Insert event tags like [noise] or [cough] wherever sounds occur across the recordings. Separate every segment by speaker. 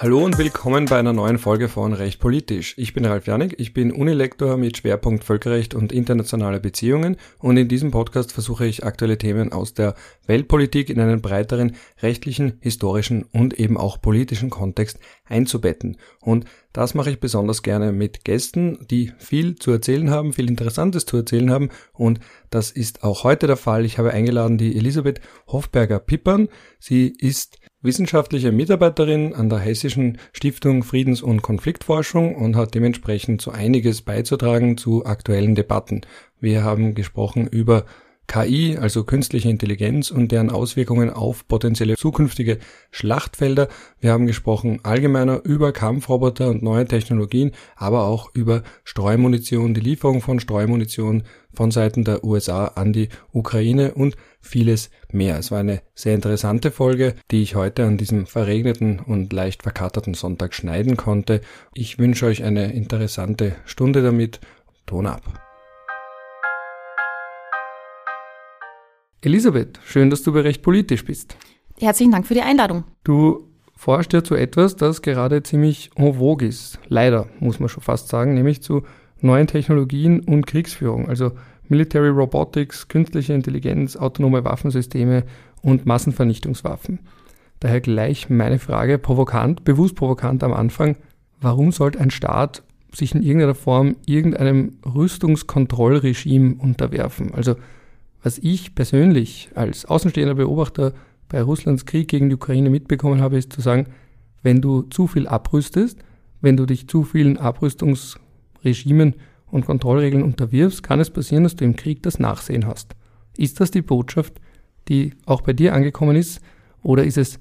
Speaker 1: Hallo und willkommen bei einer neuen Folge von Recht Politisch. Ich bin Ralf Janik, ich bin Unilektor mit Schwerpunkt Völkerrecht und internationale Beziehungen und in diesem Podcast versuche ich aktuelle Themen aus der Weltpolitik in einen breiteren rechtlichen, historischen und eben auch politischen Kontext einzubetten. Und das mache ich besonders gerne mit Gästen, die viel zu erzählen haben, viel Interessantes zu erzählen haben und das ist auch heute der Fall. Ich habe eingeladen die Elisabeth Hofberger-Pippern. Sie ist wissenschaftliche Mitarbeiterin an der Hessischen Stiftung Friedens- und Konfliktforschung und hat dementsprechend so einiges beizutragen zu aktuellen Debatten. Wir haben gesprochen über KI, also künstliche Intelligenz und deren Auswirkungen auf potenzielle zukünftige Schlachtfelder. Wir haben gesprochen allgemeiner über Kampfroboter und neue Technologien, aber auch über Streumunition, die Lieferung von Streumunition von Seiten der USA an die Ukraine und vieles mehr. Es war eine sehr interessante Folge, die ich heute an diesem verregneten und leicht verkaterten Sonntag schneiden konnte. Ich wünsche euch eine interessante Stunde damit. Ton ab. Elisabeth, schön, dass du bei Recht politisch bist.
Speaker 2: Herzlichen Dank für die Einladung.
Speaker 1: Du forschst ja zu etwas, das gerade ziemlich en vogue ist. Leider, muss man schon fast sagen, nämlich zu neuen Technologien und Kriegsführung, also Military Robotics, künstliche Intelligenz, autonome Waffensysteme und Massenvernichtungswaffen. Daher gleich meine Frage, provokant, bewusst provokant am Anfang, warum sollte ein Staat sich in irgendeiner Form irgendeinem Rüstungskontrollregime unterwerfen? Also was ich persönlich als außenstehender Beobachter bei Russlands Krieg gegen die Ukraine mitbekommen habe, ist zu sagen, wenn du zu viel abrüstest, wenn du dich zu vielen Abrüstungsregimen und Kontrollregeln unterwirfst, kann es passieren, dass du im Krieg das Nachsehen hast. Ist das die Botschaft, die auch bei dir angekommen ist, oder ist es,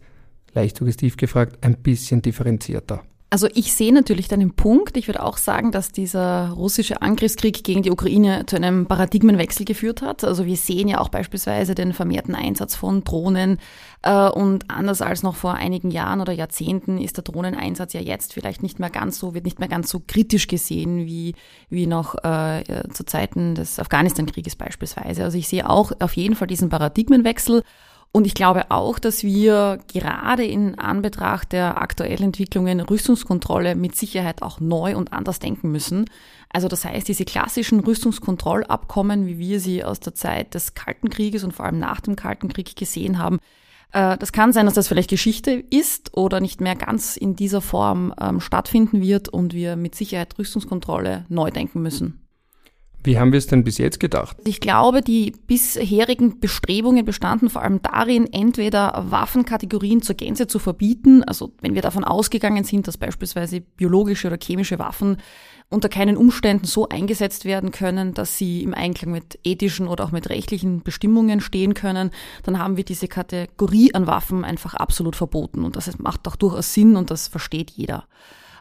Speaker 1: leicht suggestiv gefragt, ein bisschen differenzierter?
Speaker 2: Also ich sehe natürlich deinen Punkt. Ich würde auch sagen, dass dieser russische Angriffskrieg gegen die Ukraine zu einem Paradigmenwechsel geführt hat. Also wir sehen ja auch beispielsweise den vermehrten Einsatz von Drohnen. Äh, und anders als noch vor einigen Jahren oder Jahrzehnten ist der Drohneneinsatz ja jetzt vielleicht nicht mehr ganz so, wird nicht mehr ganz so kritisch gesehen wie, wie noch äh, zu Zeiten des Afghanistan-Krieges beispielsweise. Also ich sehe auch auf jeden Fall diesen Paradigmenwechsel. Und ich glaube auch, dass wir gerade in Anbetracht der aktuellen Entwicklungen Rüstungskontrolle mit Sicherheit auch neu und anders denken müssen. Also das heißt, diese klassischen Rüstungskontrollabkommen, wie wir sie aus der Zeit des Kalten Krieges und vor allem nach dem Kalten Krieg gesehen haben, äh, das kann sein, dass das vielleicht Geschichte ist oder nicht mehr ganz in dieser Form ähm, stattfinden wird und wir mit Sicherheit Rüstungskontrolle neu denken müssen.
Speaker 1: Wie haben wir es denn bis jetzt gedacht?
Speaker 2: Ich glaube, die bisherigen Bestrebungen bestanden vor allem darin, entweder Waffenkategorien zur Gänze zu verbieten, also wenn wir davon ausgegangen sind, dass beispielsweise biologische oder chemische Waffen unter keinen Umständen so eingesetzt werden können, dass sie im Einklang mit ethischen oder auch mit rechtlichen Bestimmungen stehen können, dann haben wir diese Kategorie an Waffen einfach absolut verboten. Und das macht auch durchaus Sinn und das versteht jeder.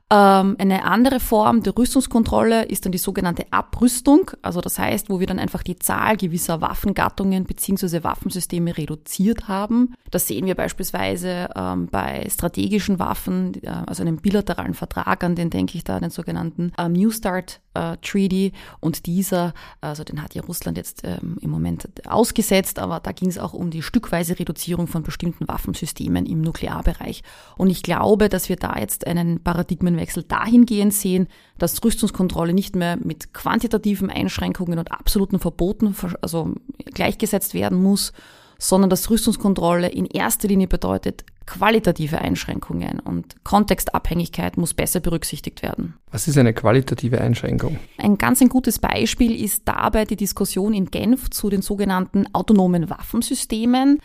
Speaker 2: Ähm, eine andere Form der Rüstungskontrolle ist dann die sogenannte Abrüstung. Also das heißt, wo wir dann einfach die Zahl gewisser Waffengattungen beziehungsweise Waffensysteme reduziert haben. Das sehen wir beispielsweise ähm, bei strategischen Waffen, äh, also einem bilateralen Vertrag, an den denke ich da, den sogenannten ähm, New Start äh, Treaty. Und dieser, also den hat ja Russland jetzt ähm, im Moment ausgesetzt, aber da ging es auch um die stückweise Reduzierung von bestimmten Waffensystemen im Nuklearbereich. Und ich glaube, dass wir da jetzt einen Paradigmen Wechsel dahingehend sehen, dass Rüstungskontrolle nicht mehr mit quantitativen Einschränkungen und absoluten Verboten also gleichgesetzt werden muss, sondern dass Rüstungskontrolle in erster Linie bedeutet, qualitative Einschränkungen und Kontextabhängigkeit muss besser berücksichtigt werden.
Speaker 1: Was ist eine qualitative Einschränkung?
Speaker 2: Ein ganz ein gutes Beispiel ist dabei die Diskussion in Genf zu den sogenannten autonomen Waffensystemen.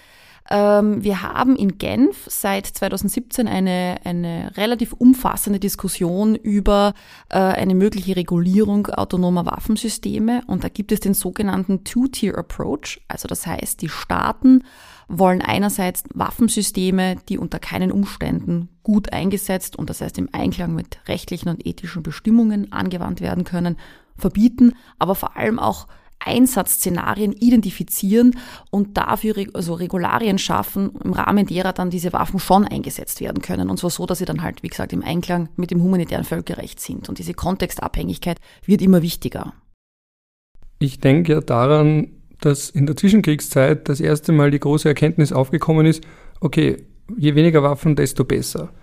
Speaker 2: Ähm, wir haben in Genf seit 2017 eine, eine relativ umfassende Diskussion über äh, eine mögliche Regulierung autonomer Waffensysteme. Und da gibt es den sogenannten Two-Tier-Approach. Also das heißt, die Staaten wollen einerseits Waffensysteme, die unter keinen Umständen gut eingesetzt und das heißt im Einklang mit rechtlichen und ethischen Bestimmungen angewandt werden können, verbieten, aber vor allem auch Einsatzszenarien identifizieren und dafür also Regularien schaffen, im Rahmen derer dann diese Waffen schon eingesetzt werden können. Und zwar so, dass sie dann halt, wie gesagt, im Einklang mit dem humanitären Völkerrecht sind. Und diese Kontextabhängigkeit wird immer wichtiger.
Speaker 1: Ich denke ja daran, dass in der Zwischenkriegszeit das erste Mal die große Erkenntnis aufgekommen ist, okay, je weniger Waffen, desto besser.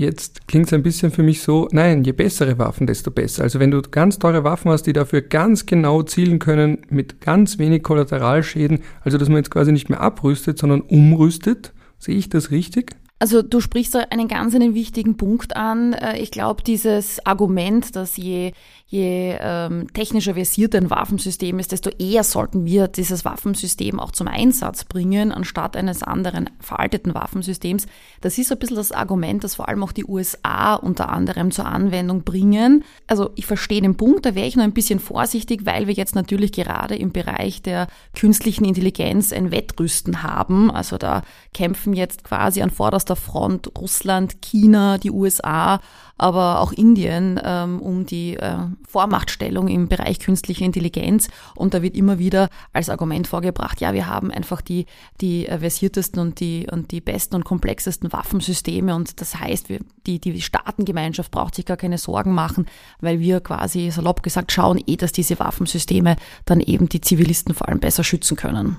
Speaker 1: Jetzt klingt es ein bisschen für mich so, nein, je bessere Waffen, desto besser. Also wenn du ganz teure Waffen hast, die dafür ganz genau zielen können, mit ganz wenig Kollateralschäden, also dass man jetzt quasi nicht mehr abrüstet, sondern umrüstet, sehe ich das richtig?
Speaker 2: Also du sprichst da einen ganz einen wichtigen Punkt an. Äh, ich glaube, dieses Argument, dass je je ähm, technischer versiert ein Waffensystem ist, desto eher sollten wir dieses Waffensystem auch zum Einsatz bringen, anstatt eines anderen veralteten Waffensystems. Das ist so ein bisschen das Argument, das vor allem auch die USA unter anderem zur Anwendung bringen. Also ich verstehe den Punkt, da wäre ich nur ein bisschen vorsichtig, weil wir jetzt natürlich gerade im Bereich der künstlichen Intelligenz ein Wettrüsten haben. Also da kämpfen jetzt quasi an vorderster Front Russland, China, die USA aber auch Indien ähm, um die äh, Vormachtstellung im Bereich künstliche Intelligenz. Und da wird immer wieder als Argument vorgebracht, ja, wir haben einfach die, die äh, versiertesten und die, und die besten und komplexesten Waffensysteme. Und das heißt, wir, die, die Staatengemeinschaft braucht sich gar keine Sorgen machen, weil wir quasi salopp gesagt schauen eh, dass diese Waffensysteme dann eben die Zivilisten vor allem besser schützen können.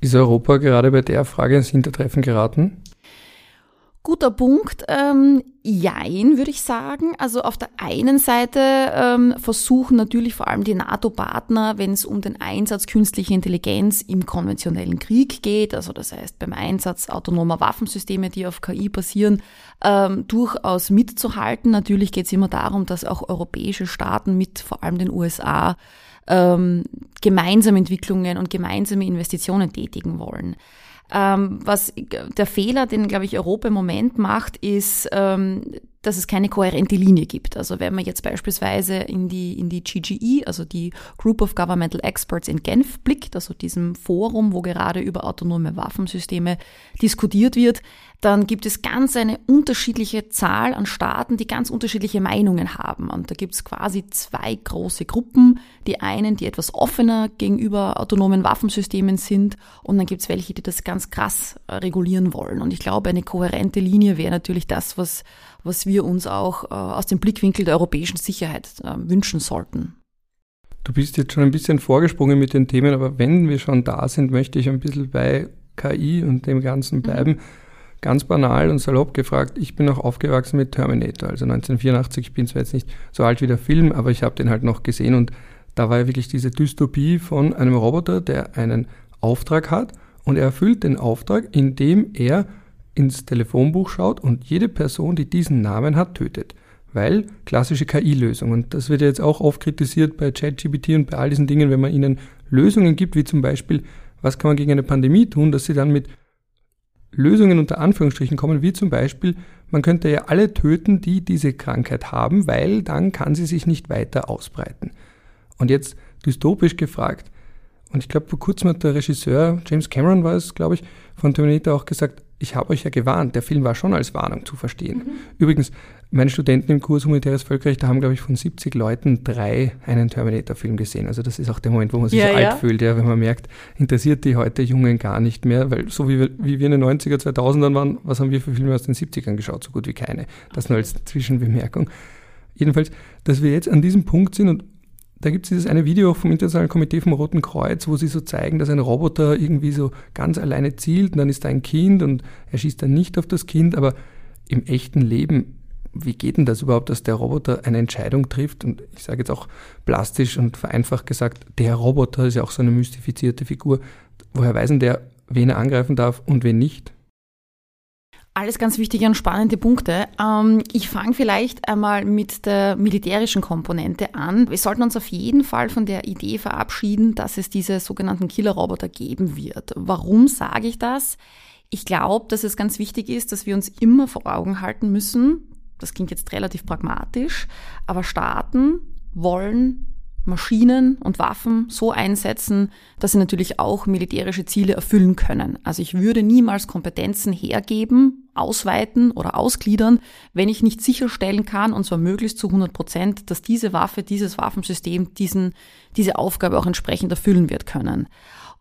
Speaker 1: Ist Europa gerade bei der Frage ins Hintertreffen geraten?
Speaker 2: Guter Punkt. Ähm, jein, würde ich sagen. Also auf der einen Seite ähm, versuchen natürlich vor allem die NATO-Partner, wenn es um den Einsatz künstlicher Intelligenz im konventionellen Krieg geht, also das heißt beim Einsatz autonomer Waffensysteme, die auf KI basieren, ähm, durchaus mitzuhalten. Natürlich geht es immer darum, dass auch europäische Staaten mit vor allem den USA ähm, gemeinsame Entwicklungen und gemeinsame Investitionen tätigen wollen. Ähm, was der Fehler, den, glaube ich, Europa im Moment macht, ist, ähm, dass es keine kohärente Linie gibt. Also wenn man jetzt beispielsweise in die, in die GGE, also die Group of Governmental Experts in Genf blickt, also diesem Forum, wo gerade über autonome Waffensysteme diskutiert wird, dann gibt es ganz eine unterschiedliche Zahl an Staaten, die ganz unterschiedliche Meinungen haben. Und da gibt es quasi zwei große Gruppen. Die einen, die etwas offener gegenüber autonomen Waffensystemen sind und dann gibt es welche, die das ganz krass äh, regulieren wollen. Und ich glaube, eine kohärente Linie wäre natürlich das, was, was wir uns auch äh, aus dem Blickwinkel der europäischen Sicherheit äh, wünschen sollten.
Speaker 1: Du bist jetzt schon ein bisschen vorgesprungen mit den Themen, aber wenn wir schon da sind, möchte ich ein bisschen bei KI und dem Ganzen bleiben. Mhm. Ganz banal und salopp gefragt, ich bin auch aufgewachsen mit Terminator, also 1984, ich bin zwar jetzt nicht so alt wie der Film, aber ich habe den halt noch gesehen und da war ja wirklich diese Dystopie von einem Roboter, der einen Auftrag hat und er erfüllt den Auftrag, indem er ins Telefonbuch schaut und jede Person, die diesen Namen hat, tötet. Weil klassische KI-Lösung. Und das wird ja jetzt auch oft kritisiert bei ChatGPT und bei all diesen Dingen, wenn man ihnen Lösungen gibt, wie zum Beispiel, was kann man gegen eine Pandemie tun, dass sie dann mit Lösungen unter Anführungsstrichen kommen, wie zum Beispiel, man könnte ja alle töten, die diese Krankheit haben, weil dann kann sie sich nicht weiter ausbreiten. Und jetzt dystopisch gefragt, und ich glaube, vor kurzem hat der Regisseur, James Cameron war es, glaube ich, von Terminator auch gesagt, ich habe euch ja gewarnt, der Film war schon als Warnung zu verstehen. Mhm. Übrigens, meine Studenten im Kurs Humanitäres Völkerrecht, da haben, glaube ich, von 70 Leuten drei einen Terminator-Film gesehen. Also das ist auch der Moment, wo man sich ja, alt ja. fühlt, ja, wenn man merkt, interessiert die heute Jungen gar nicht mehr, weil so wie wir, wie wir in den 90er, 2000ern waren, was haben wir für Filme aus den 70ern geschaut? So gut wie keine. Das nur als Zwischenbemerkung. Jedenfalls, dass wir jetzt an diesem Punkt sind und da gibt es dieses eine Video vom Internationalen Komitee vom Roten Kreuz, wo sie so zeigen, dass ein Roboter irgendwie so ganz alleine zielt und dann ist da ein Kind und er schießt dann nicht auf das Kind, aber im echten Leben wie geht denn das überhaupt, dass der Roboter eine Entscheidung trifft? Und ich sage jetzt auch plastisch und vereinfacht gesagt, der Roboter ist ja auch so eine mystifizierte Figur. Woher weiß denn der, wen er angreifen darf und wen nicht?
Speaker 2: Alles ganz wichtige und spannende Punkte. Ähm, ich fange vielleicht einmal mit der militärischen Komponente an. Wir sollten uns auf jeden Fall von der Idee verabschieden, dass es diese sogenannten Killerroboter geben wird. Warum sage ich das? Ich glaube, dass es ganz wichtig ist, dass wir uns immer vor Augen halten müssen, das klingt jetzt relativ pragmatisch, aber Staaten wollen Maschinen und Waffen so einsetzen, dass sie natürlich auch militärische Ziele erfüllen können. Also ich würde niemals Kompetenzen hergeben, ausweiten oder ausgliedern, wenn ich nicht sicherstellen kann, und zwar möglichst zu 100 Prozent, dass diese Waffe, dieses Waffensystem diesen, diese Aufgabe auch entsprechend erfüllen wird können.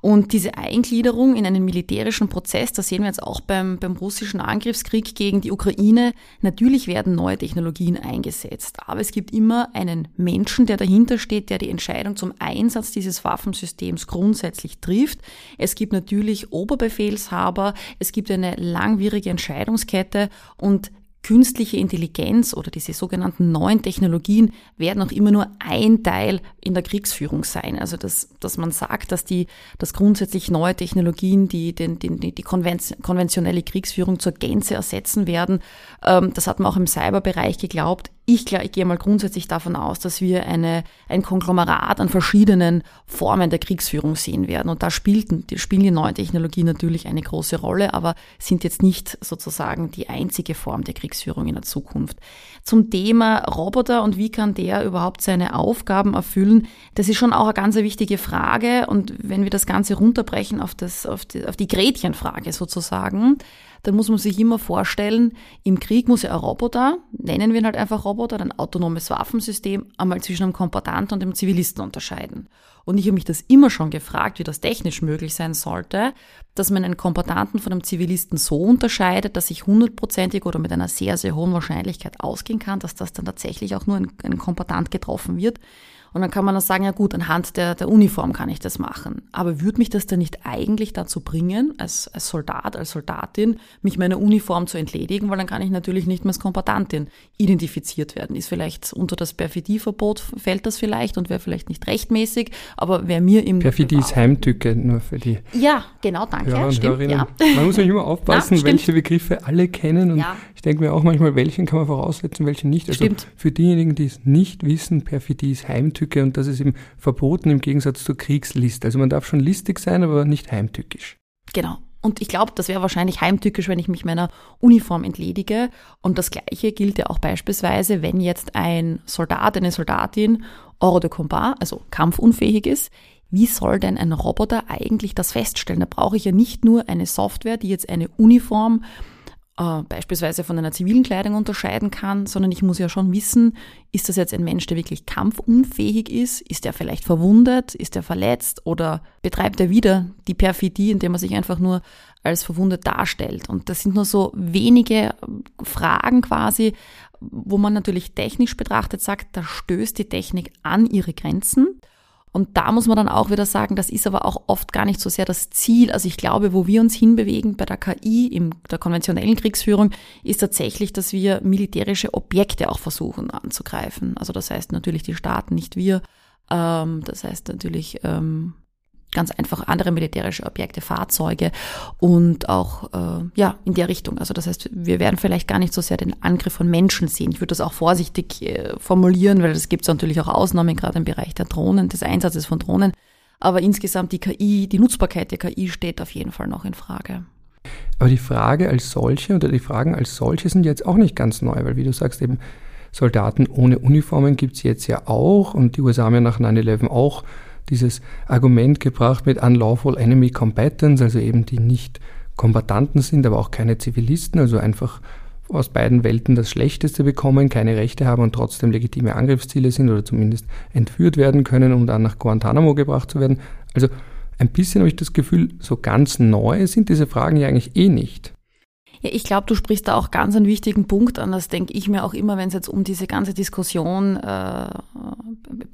Speaker 2: Und diese Eingliederung in einen militärischen Prozess, das sehen wir jetzt auch beim, beim russischen Angriffskrieg gegen die Ukraine. Natürlich werden neue Technologien eingesetzt, aber es gibt immer einen Menschen, der dahinter steht, der die Entscheidung zum Einsatz dieses Waffensystems grundsätzlich trifft. Es gibt natürlich Oberbefehlshaber, es gibt eine langwierige Entscheidungskette und künstliche Intelligenz oder diese sogenannten neuen Technologien werden auch immer nur ein Teil in der Kriegsführung sein. Also dass, dass man sagt, dass die, dass grundsätzlich neue Technologien die, den, den, die konventionelle Kriegsführung zur Gänze ersetzen werden. Ähm, das hat man auch im Cyberbereich geglaubt. Ich, ich gehe mal grundsätzlich davon aus, dass wir eine, ein Konglomerat an verschiedenen Formen der Kriegsführung sehen werden. Und da spielten, spielen die neuen Technologien natürlich eine große Rolle, aber sind jetzt nicht sozusagen die einzige Form der Kriegsführung in der Zukunft. Zum Thema Roboter und wie kann der überhaupt seine Aufgaben erfüllen, das ist schon auch eine ganz wichtige Frage. Und wenn wir das Ganze runterbrechen auf, das, auf, die, auf die Gretchenfrage sozusagen, dann muss man sich immer vorstellen, im Krieg muss ja ein Roboter, nennen wir ihn halt einfach Roboter, ein autonomes Waffensystem, einmal zwischen einem Kombatant und einem Zivilisten unterscheiden. Und ich habe mich das immer schon gefragt, wie das technisch möglich sein sollte, dass man einen Kombatanten von einem Zivilisten so unterscheidet, dass ich hundertprozentig oder mit einer sehr, sehr hohen Wahrscheinlichkeit ausgehen kann, dass das dann tatsächlich auch nur ein, ein Kombatant getroffen wird. Und dann kann man dann sagen, ja gut, anhand der, der Uniform kann ich das machen. Aber würde mich das denn nicht eigentlich dazu bringen, als, als Soldat, als Soldatin, mich meiner Uniform zu entledigen, weil dann kann ich natürlich nicht mehr als Kombatantin identifiziert werden. Ist vielleicht unter das Perfidieverbot fällt das vielleicht und wäre vielleicht nicht rechtmäßig, aber wer mir im...
Speaker 1: Perfidie ist Heimtücke, nur für die...
Speaker 2: Ja, genau, danke.
Speaker 1: Hörer und
Speaker 2: stimmt,
Speaker 1: Ja. Man muss nämlich immer [laughs] aufpassen, Na, welche Begriffe alle kennen und ja. ich denke mir auch manchmal, welchen kann man voraussetzen, welche nicht. Also stimmt. für diejenigen, die es nicht wissen, Perfidie ist Heimtücke Heimtücke und das ist eben verboten im Gegensatz zur Kriegslist. Also man darf schon listig sein, aber nicht heimtückisch.
Speaker 2: Genau. Und ich glaube, das wäre wahrscheinlich heimtückisch, wenn ich mich meiner Uniform entledige. Und das Gleiche gilt ja auch beispielsweise, wenn jetzt ein Soldat, eine Soldatin hors de combat, also kampfunfähig ist. Wie soll denn ein Roboter eigentlich das feststellen? Da brauche ich ja nicht nur eine Software, die jetzt eine Uniform äh, beispielsweise von einer zivilen Kleidung unterscheiden kann, sondern ich muss ja schon wissen, ist das jetzt ein Mensch, der wirklich kampfunfähig ist? Ist er vielleicht verwundet? Ist er verletzt? Oder betreibt er wieder die Perfidie, indem er sich einfach nur als verwundet darstellt? Und das sind nur so wenige Fragen quasi, wo man natürlich technisch betrachtet sagt, da stößt die Technik an ihre Grenzen. Und da muss man dann auch wieder sagen, das ist aber auch oft gar nicht so sehr das Ziel. Also ich glaube, wo wir uns hinbewegen bei der KI, in der konventionellen Kriegsführung, ist tatsächlich, dass wir militärische Objekte auch versuchen anzugreifen. Also das heißt natürlich die Staaten, nicht wir. Ähm, das heißt natürlich ähm, ganz einfach andere militärische Objekte, Fahrzeuge und auch äh, ja in der Richtung. Also das heißt, wir werden vielleicht gar nicht so sehr den Angriff von Menschen sehen. Ich würde das auch vorsichtig äh, formulieren, weil es gibt natürlich auch Ausnahmen gerade im Bereich der Drohnen, des Einsatzes von Drohnen. Aber insgesamt die KI, die Nutzbarkeit der KI steht auf jeden Fall noch in Frage.
Speaker 1: Aber die Frage als solche oder die Fragen als solche sind jetzt auch nicht ganz neu, weil wie du sagst eben Soldaten ohne Uniformen gibt es jetzt ja auch und die USA haben ja nach 9-11 auch dieses Argument gebracht mit Unlawful Enemy Combatants, also eben die nicht Kombatanten sind, aber auch keine Zivilisten, also einfach aus beiden Welten das Schlechteste bekommen, keine Rechte haben und trotzdem legitime Angriffsziele sind oder zumindest entführt werden können, um dann nach Guantanamo gebracht zu werden. Also ein bisschen habe ich das Gefühl, so ganz neu sind diese Fragen ja eigentlich eh nicht.
Speaker 2: Ja, ich glaube, du sprichst da auch ganz einen wichtigen Punkt an. Das denke ich mir auch immer, wenn es jetzt um diese ganze Diskussion äh,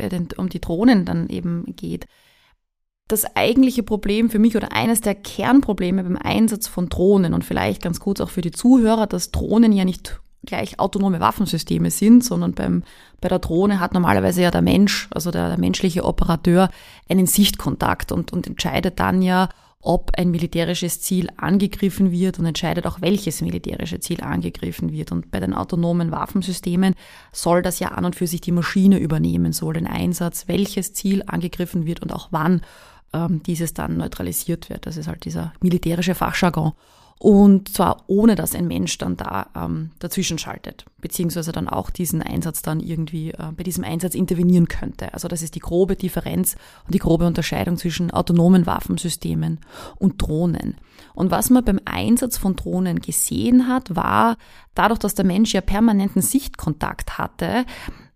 Speaker 2: den, um die Drohnen dann eben geht. Das eigentliche Problem für mich oder eines der Kernprobleme beim Einsatz von Drohnen und vielleicht ganz kurz auch für die Zuhörer, dass Drohnen ja nicht gleich autonome Waffensysteme sind, sondern beim, bei der Drohne hat normalerweise ja der Mensch, also der, der menschliche Operateur, einen Sichtkontakt und, und entscheidet dann ja, ob ein militärisches Ziel angegriffen wird und entscheidet auch, welches militärische Ziel angegriffen wird. Und bei den autonomen Waffensystemen soll das ja an und für sich die Maschine übernehmen, soll den Einsatz, welches Ziel angegriffen wird und auch wann ähm, dieses dann neutralisiert wird. Das ist halt dieser militärische Fachjargon und zwar ohne, dass ein Mensch dann da ähm, dazwischen schaltet, beziehungsweise dann auch diesen Einsatz dann irgendwie äh, bei diesem Einsatz intervenieren könnte. Also das ist die grobe Differenz und die grobe Unterscheidung zwischen autonomen Waffensystemen und Drohnen. Und was man beim Einsatz von Drohnen gesehen hat, war dadurch, dass der Mensch ja permanenten Sichtkontakt hatte,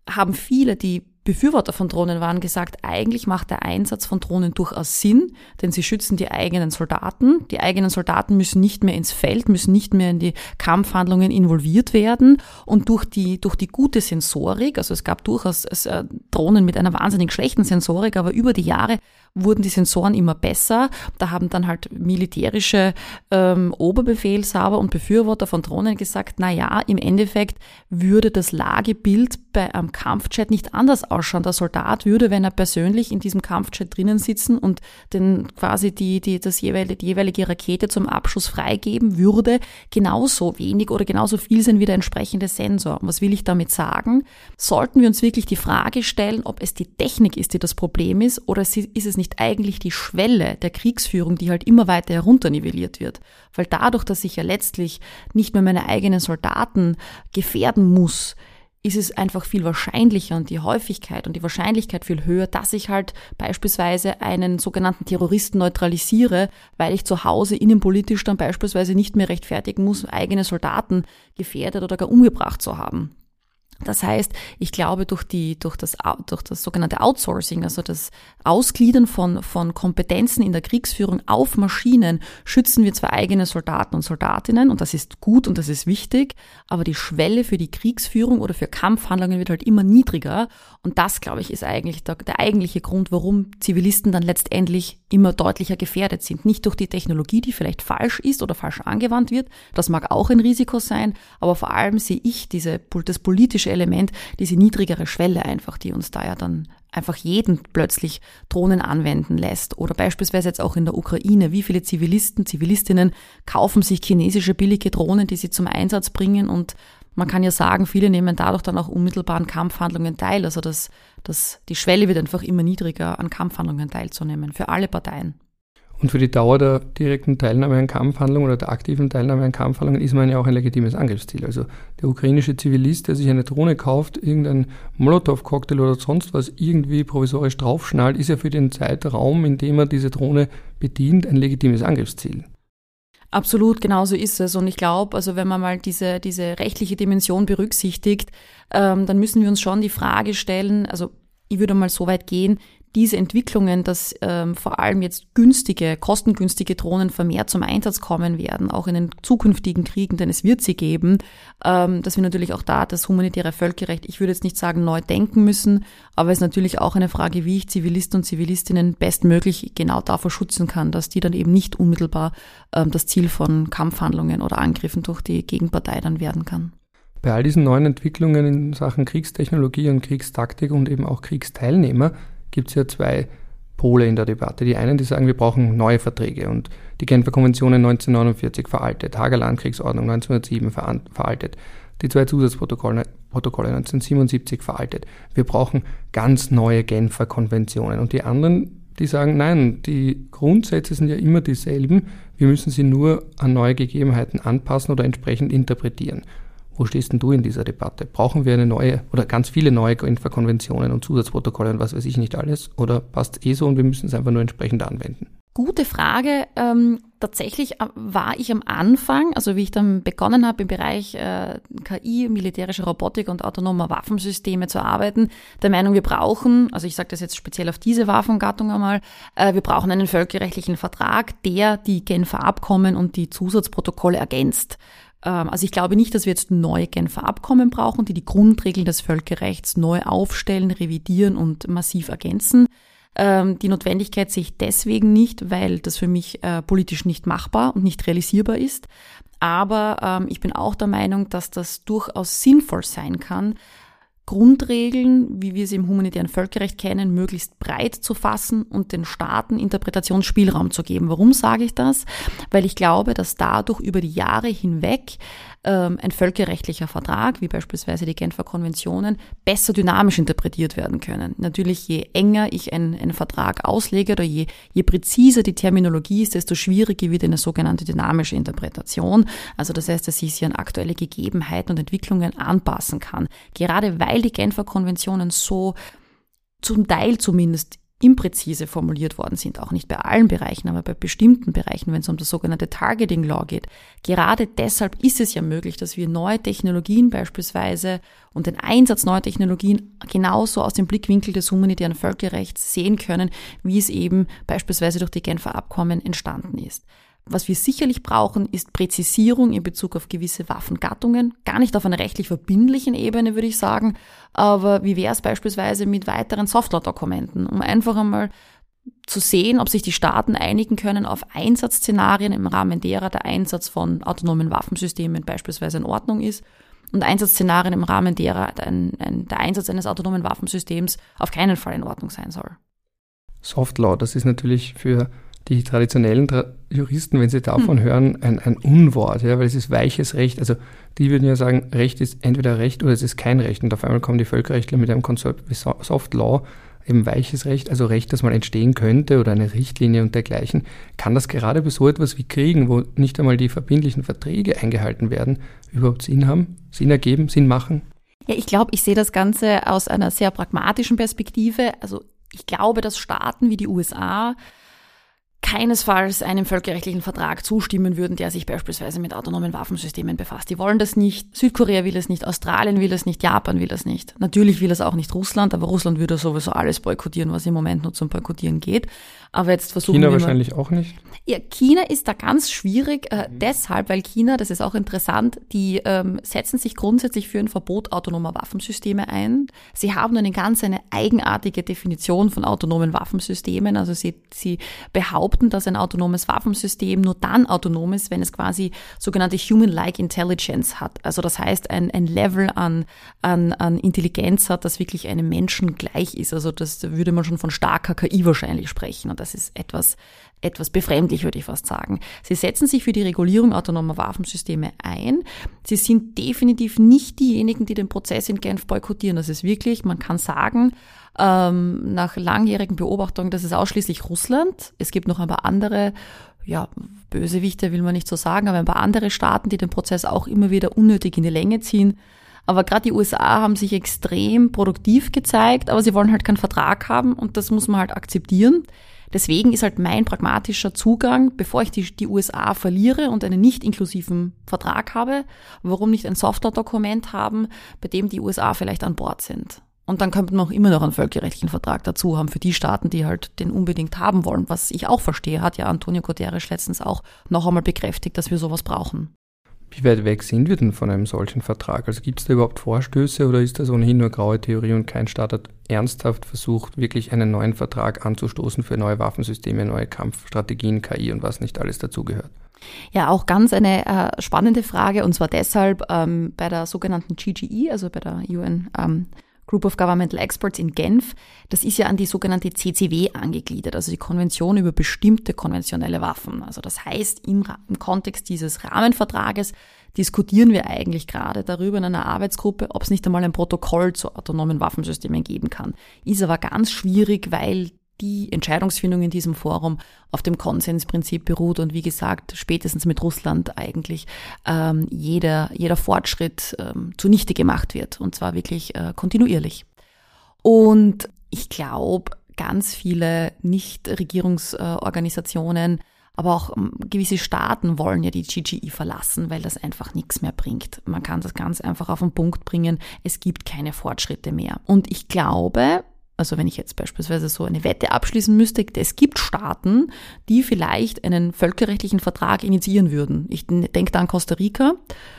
Speaker 2: haben viele, die Befürworter von Drohnen waren, gesagt, eigentlich macht der Einsatz von Drohnen durchaus Sinn, denn sie schützen die eigenen Soldaten. Die eigenen Soldaten müssen nicht mehr ins Feld, müssen nicht mehr in die Kampfhandlungen involviert werden. Und durch die, durch die gute Sensorik, also es gab durchaus äh, Drohnen mit einer wahnsinnig schlechten Sensorik, aber über die Jahre wurden die Sensoren immer besser. Da haben dann halt militärische ähm, Oberbefehlshaber und Befürworter von Drohnen gesagt, na ja, im Endeffekt würde das Lagebild bei einem Kampfjet nicht anders ausschauen. Der Soldat würde, wenn er persönlich in diesem Kampfjet drinnen sitzen und den quasi die, die, das jeweilige, die jeweilige Rakete zum Abschuss freigeben würde, genauso wenig oder genauso viel sein wie der entsprechende Sensor. Und was will ich damit sagen? Sollten wir uns wirklich die Frage stellen, ob es die Technik ist, die das Problem ist, oder ist es nicht nicht eigentlich die Schwelle der Kriegsführung, die halt immer weiter herunternivelliert wird? Weil dadurch, dass ich ja letztlich nicht mehr meine eigenen Soldaten gefährden muss, ist es einfach viel wahrscheinlicher und die Häufigkeit und die Wahrscheinlichkeit viel höher, dass ich halt beispielsweise einen sogenannten Terroristen neutralisiere, weil ich zu Hause innenpolitisch dann beispielsweise nicht mehr rechtfertigen muss, eigene Soldaten gefährdet oder gar umgebracht zu haben. Das heißt, ich glaube, durch, die, durch, das, durch das sogenannte Outsourcing, also das Ausgliedern von, von Kompetenzen in der Kriegsführung auf Maschinen, schützen wir zwar eigene Soldaten und Soldatinnen, und das ist gut und das ist wichtig, aber die Schwelle für die Kriegsführung oder für Kampfhandlungen wird halt immer niedriger. Und das, glaube ich, ist eigentlich der, der eigentliche Grund, warum Zivilisten dann letztendlich immer deutlicher gefährdet sind. Nicht durch die Technologie, die vielleicht falsch ist oder falsch angewandt wird, das mag auch ein Risiko sein, aber vor allem sehe ich diese, das politische Element, diese niedrigere Schwelle einfach, die uns da ja dann einfach jeden plötzlich Drohnen anwenden lässt. Oder beispielsweise jetzt auch in der Ukraine. Wie viele Zivilisten, Zivilistinnen kaufen sich chinesische billige Drohnen, die sie zum Einsatz bringen und man kann ja sagen, viele nehmen dadurch dann auch unmittelbaren Kampfhandlungen teil. Also dass, dass die Schwelle wird einfach immer niedriger, an Kampfhandlungen teilzunehmen, für alle Parteien.
Speaker 1: Und für die Dauer der direkten Teilnahme an Kampfhandlungen oder der aktiven Teilnahme an Kampfhandlungen ist man ja auch ein legitimes Angriffsziel. Also der ukrainische Zivilist, der sich eine Drohne kauft, irgendein Molotow-Cocktail oder sonst was irgendwie provisorisch draufschnallt, ist ja für den Zeitraum, in dem er diese Drohne bedient, ein legitimes Angriffsziel.
Speaker 2: Absolut, genauso ist es. Und ich glaube, also wenn man mal diese, diese rechtliche Dimension berücksichtigt, ähm, dann müssen wir uns schon die Frage stellen, also ich würde mal so weit gehen, diese Entwicklungen, dass ähm, vor allem jetzt günstige, kostengünstige Drohnen vermehrt zum Einsatz kommen werden, auch in den zukünftigen Kriegen, denn es wird sie geben, ähm, dass wir natürlich auch da das humanitäre Völkerrecht, ich würde jetzt nicht sagen neu denken müssen, aber es ist natürlich auch eine Frage, wie ich Zivilisten und Zivilistinnen bestmöglich genau davor schützen kann, dass die dann eben nicht unmittelbar ähm, das Ziel von Kampfhandlungen oder Angriffen durch die Gegenpartei dann werden kann.
Speaker 1: Bei all diesen neuen Entwicklungen in Sachen Kriegstechnologie und Kriegstaktik und eben auch Kriegsteilnehmer gibt es ja zwei Pole in der Debatte. Die einen, die sagen, wir brauchen neue Verträge und die Genfer Konvention 1949 veraltet, Hager Landkriegsordnung 1907 veraltet, die zwei Zusatzprotokolle Protokolle 1977 veraltet. Wir brauchen ganz neue Genfer Konventionen. Und die anderen, die sagen, nein, die Grundsätze sind ja immer dieselben, wir müssen sie nur an neue Gegebenheiten anpassen oder entsprechend interpretieren. Wo stehst denn du in dieser Debatte? Brauchen wir eine neue oder ganz viele neue Genfer-Konventionen und Zusatzprotokolle und was weiß ich nicht alles? Oder passt eh so und wir müssen es einfach nur entsprechend anwenden?
Speaker 2: Gute Frage. Ähm, tatsächlich äh, war ich am Anfang, also wie ich dann begonnen habe im Bereich äh, KI, militärische Robotik und autonomer Waffensysteme zu arbeiten, der Meinung, wir brauchen, also ich sage das jetzt speziell auf diese Waffengattung einmal, äh, wir brauchen einen völkerrechtlichen Vertrag, der die Genfer Abkommen und die Zusatzprotokolle ergänzt. Ähm, also ich glaube nicht, dass wir jetzt neue Genfer Abkommen brauchen, die die Grundregeln des Völkerrechts neu aufstellen, revidieren und massiv ergänzen. Ähm, die Notwendigkeit sehe ich deswegen nicht, weil das für mich äh, politisch nicht machbar und nicht realisierbar ist. Aber ähm, ich bin auch der Meinung, dass das durchaus sinnvoll sein kann, Grundregeln, wie wir sie im humanitären Völkerrecht kennen, möglichst breit zu fassen und den Staaten Interpretationsspielraum zu geben. Warum sage ich das? Weil ich glaube, dass dadurch über die Jahre hinweg ähm, ein völkerrechtlicher Vertrag, wie beispielsweise die Genfer Konventionen, besser dynamisch interpretiert werden können. Natürlich, je enger ich einen, einen Vertrag auslege oder je, je präziser die Terminologie ist, desto schwieriger wird eine sogenannte dynamische Interpretation. Also das heißt, dass ich sie an aktuelle Gegebenheiten und Entwicklungen anpassen kann. Gerade weil die Genfer Konventionen so zum Teil zumindest impräzise formuliert worden sind, auch nicht bei allen Bereichen, aber bei bestimmten Bereichen, wenn es um das sogenannte Targeting Law geht. Gerade deshalb ist es ja möglich, dass wir neue Technologien beispielsweise und den Einsatz neuer Technologien genauso aus dem Blickwinkel des humanitären Völkerrechts sehen können, wie es eben beispielsweise durch die Genfer Abkommen entstanden ist. Was wir sicherlich brauchen, ist Präzisierung in Bezug auf gewisse Waffengattungen. Gar nicht auf einer rechtlich verbindlichen Ebene, würde ich sagen. Aber wie wäre es beispielsweise mit weiteren Softlaw-Dokumenten, um einfach einmal zu sehen, ob sich die Staaten einigen können auf Einsatzszenarien, im Rahmen derer der Einsatz von autonomen Waffensystemen beispielsweise in Ordnung ist und Einsatzszenarien im Rahmen derer ein, der Einsatz eines autonomen Waffensystems auf keinen Fall in Ordnung sein soll.
Speaker 1: Softlaw, das ist natürlich für die traditionellen Tra Juristen, wenn sie davon hm. hören, ein, ein Unwort, ja, weil es ist weiches Recht. Also die würden ja sagen, Recht ist entweder Recht oder es ist kein Recht. Und auf einmal kommen die Völkerrechtler mit einem Konzept wie Soft Law, eben weiches Recht, also Recht, das mal entstehen könnte oder eine Richtlinie und dergleichen. Kann das gerade bei so etwas wie Kriegen, wo nicht einmal die verbindlichen Verträge eingehalten werden, überhaupt Sinn haben, Sinn ergeben, Sinn machen?
Speaker 2: Ja, ich glaube, ich sehe das Ganze aus einer sehr pragmatischen Perspektive. Also ich glaube, dass Staaten wie die USA keinesfalls einem völkerrechtlichen Vertrag zustimmen würden, der sich beispielsweise mit autonomen Waffensystemen befasst. Die wollen das nicht. Südkorea will es nicht, Australien will es nicht, Japan will es nicht. Natürlich will es auch nicht Russland, aber Russland würde sowieso alles boykottieren, was im Moment nur zum Boykottieren geht. Aber jetzt versuchen
Speaker 1: China
Speaker 2: wir
Speaker 1: wahrscheinlich auch nicht.
Speaker 2: Ja, China ist da ganz schwierig, äh, mhm. deshalb, weil China, das ist auch interessant, die ähm, setzen sich grundsätzlich für ein Verbot autonomer Waffensysteme ein. Sie haben eine ganz eine eigenartige Definition von autonomen Waffensystemen. Also sie, sie behaupten, dass ein autonomes Waffensystem nur dann autonom ist, wenn es quasi sogenannte Human-like Intelligence hat. Also das heißt, ein, ein Level an, an, an Intelligenz hat, das wirklich einem Menschen gleich ist. Also das würde man schon von starker KI wahrscheinlich sprechen. Und das ist etwas, etwas befremdlich, würde ich fast sagen. Sie setzen sich für die Regulierung autonomer Waffensysteme ein. Sie sind definitiv nicht diejenigen, die den Prozess in Genf boykottieren. Das ist wirklich, man kann sagen, ähm, nach langjährigen Beobachtungen, das ist ausschließlich Russland. Es gibt noch ein paar andere, ja, Bösewichte will man nicht so sagen, aber ein paar andere Staaten, die den Prozess auch immer wieder unnötig in die Länge ziehen. Aber gerade die USA haben sich extrem produktiv gezeigt, aber sie wollen halt keinen Vertrag haben und das muss man halt akzeptieren. Deswegen ist halt mein pragmatischer Zugang, bevor ich die, die USA verliere und einen nicht inklusiven Vertrag habe, warum nicht ein Software-Dokument haben, bei dem die USA vielleicht an Bord sind. Und dann könnte man auch immer noch einen völkerrechtlichen Vertrag dazu haben für die Staaten, die halt den unbedingt haben wollen. Was ich auch verstehe, hat ja Antonio Guterres letztens auch noch einmal bekräftigt, dass wir sowas brauchen.
Speaker 1: Wie weit weg sind wir denn von einem solchen Vertrag? Also gibt es da überhaupt Vorstöße oder ist das ohnehin nur graue Theorie und kein Staat hat ernsthaft versucht, wirklich einen neuen Vertrag anzustoßen für neue Waffensysteme, neue Kampfstrategien, KI und was nicht alles dazugehört?
Speaker 2: Ja, auch ganz eine äh, spannende Frage und zwar deshalb ähm, bei der sogenannten GGE, also bei der UN ähm, Group of Governmental Experts in Genf, das ist ja an die sogenannte CCW angegliedert, also die Konvention über bestimmte konventionelle Waffen. Also das heißt, im, im Kontext dieses Rahmenvertrages diskutieren wir eigentlich gerade darüber in einer Arbeitsgruppe, ob es nicht einmal ein Protokoll zu autonomen Waffensystemen geben kann. Ist aber ganz schwierig, weil die Entscheidungsfindung in diesem Forum auf dem Konsensprinzip beruht und wie gesagt, spätestens mit Russland eigentlich ähm, jeder, jeder Fortschritt ähm, zunichte gemacht wird und zwar wirklich äh, kontinuierlich. Und ich glaube, ganz viele Nichtregierungsorganisationen, aber auch ähm, gewisse Staaten wollen ja die GGI verlassen, weil das einfach nichts mehr bringt. Man kann das ganz einfach auf den Punkt bringen. Es gibt keine Fortschritte mehr. Und ich glaube, also wenn ich jetzt beispielsweise so eine Wette abschließen müsste, es gibt Staaten, die vielleicht einen völkerrechtlichen Vertrag initiieren würden. Ich denke da an Costa Rica,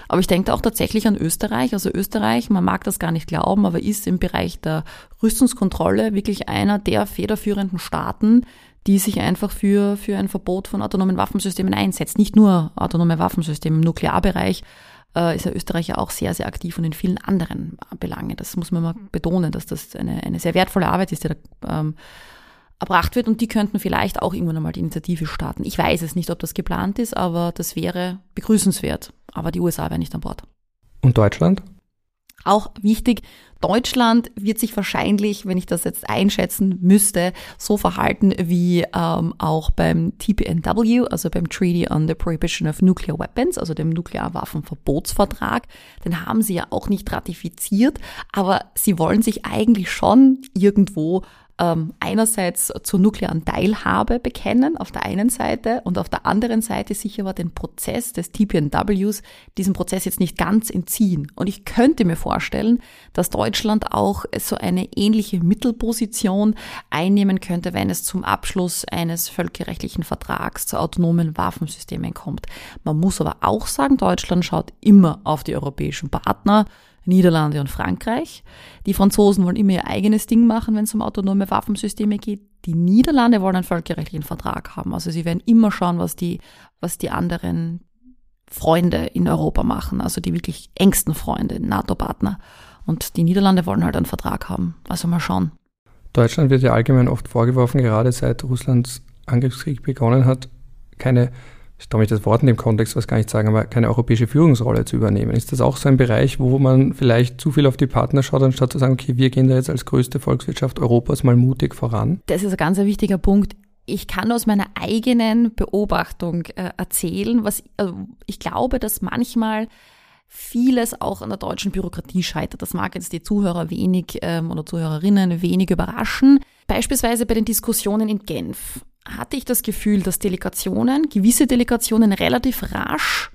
Speaker 2: aber ich denke auch tatsächlich an Österreich. Also Österreich, man mag das gar nicht glauben, aber ist im Bereich der Rüstungskontrolle wirklich einer der federführenden Staaten, die sich einfach für, für ein Verbot von autonomen Waffensystemen einsetzt. Nicht nur autonome Waffensysteme im Nuklearbereich, äh, ist ja Österreich ja auch sehr, sehr aktiv und in vielen anderen Belangen. Das muss man mal betonen, dass das eine, eine sehr wertvolle Arbeit ist, die da ähm, erbracht wird und die könnten vielleicht auch irgendwann einmal die Initiative starten. Ich weiß es nicht, ob das geplant ist, aber das wäre begrüßenswert. Aber die USA wären nicht an Bord.
Speaker 1: Und Deutschland?
Speaker 2: Auch wichtig, Deutschland wird sich wahrscheinlich, wenn ich das jetzt einschätzen müsste, so verhalten wie ähm, auch beim TPNW, also beim Treaty on the Prohibition of Nuclear Weapons, also dem Nuklearwaffenverbotsvertrag. Den haben sie ja auch nicht ratifiziert, aber sie wollen sich eigentlich schon irgendwo ähm, einerseits zur nuklearen Teilhabe bekennen auf der einen Seite und auf der anderen Seite sich aber den Prozess des TPNWs, diesen Prozess jetzt nicht ganz entziehen. Und ich könnte mir vorstellen, dass Deutschland auch so eine ähnliche Mittelposition einnehmen könnte, wenn es zum Abschluss eines völkerrechtlichen Vertrags zu autonomen Waffensystemen kommt. Man muss aber auch sagen, Deutschland schaut immer auf die europäischen Partner, Niederlande und Frankreich. Die Franzosen wollen immer ihr eigenes Ding machen, wenn es um autonome Waffensysteme geht. Die Niederlande wollen einen völkerrechtlichen Vertrag haben. Also sie werden immer schauen, was die, was die anderen Freunde in Europa machen, also die wirklich engsten Freunde, NATO-Partner. Und die Niederlande wollen halt einen Vertrag haben. Also mal schauen.
Speaker 1: Deutschland wird ja allgemein oft vorgeworfen, gerade seit Russlands Angriffskrieg begonnen hat, keine ich traue mich das Wort in dem Kontext was gar nicht sagen, aber keine europäische Führungsrolle zu übernehmen. Ist das auch so ein Bereich, wo man vielleicht zu viel auf die Partner schaut, anstatt zu sagen, okay, wir gehen da jetzt als größte Volkswirtschaft Europas mal mutig voran?
Speaker 2: Das ist ein ganz wichtiger Punkt. Ich kann aus meiner eigenen Beobachtung äh, erzählen, was äh, ich glaube, dass manchmal vieles auch an der deutschen Bürokratie scheitert. Das mag jetzt die Zuhörer wenig ähm, oder Zuhörerinnen wenig überraschen. Beispielsweise bei den Diskussionen in Genf hatte ich das Gefühl, dass Delegationen, gewisse Delegationen relativ rasch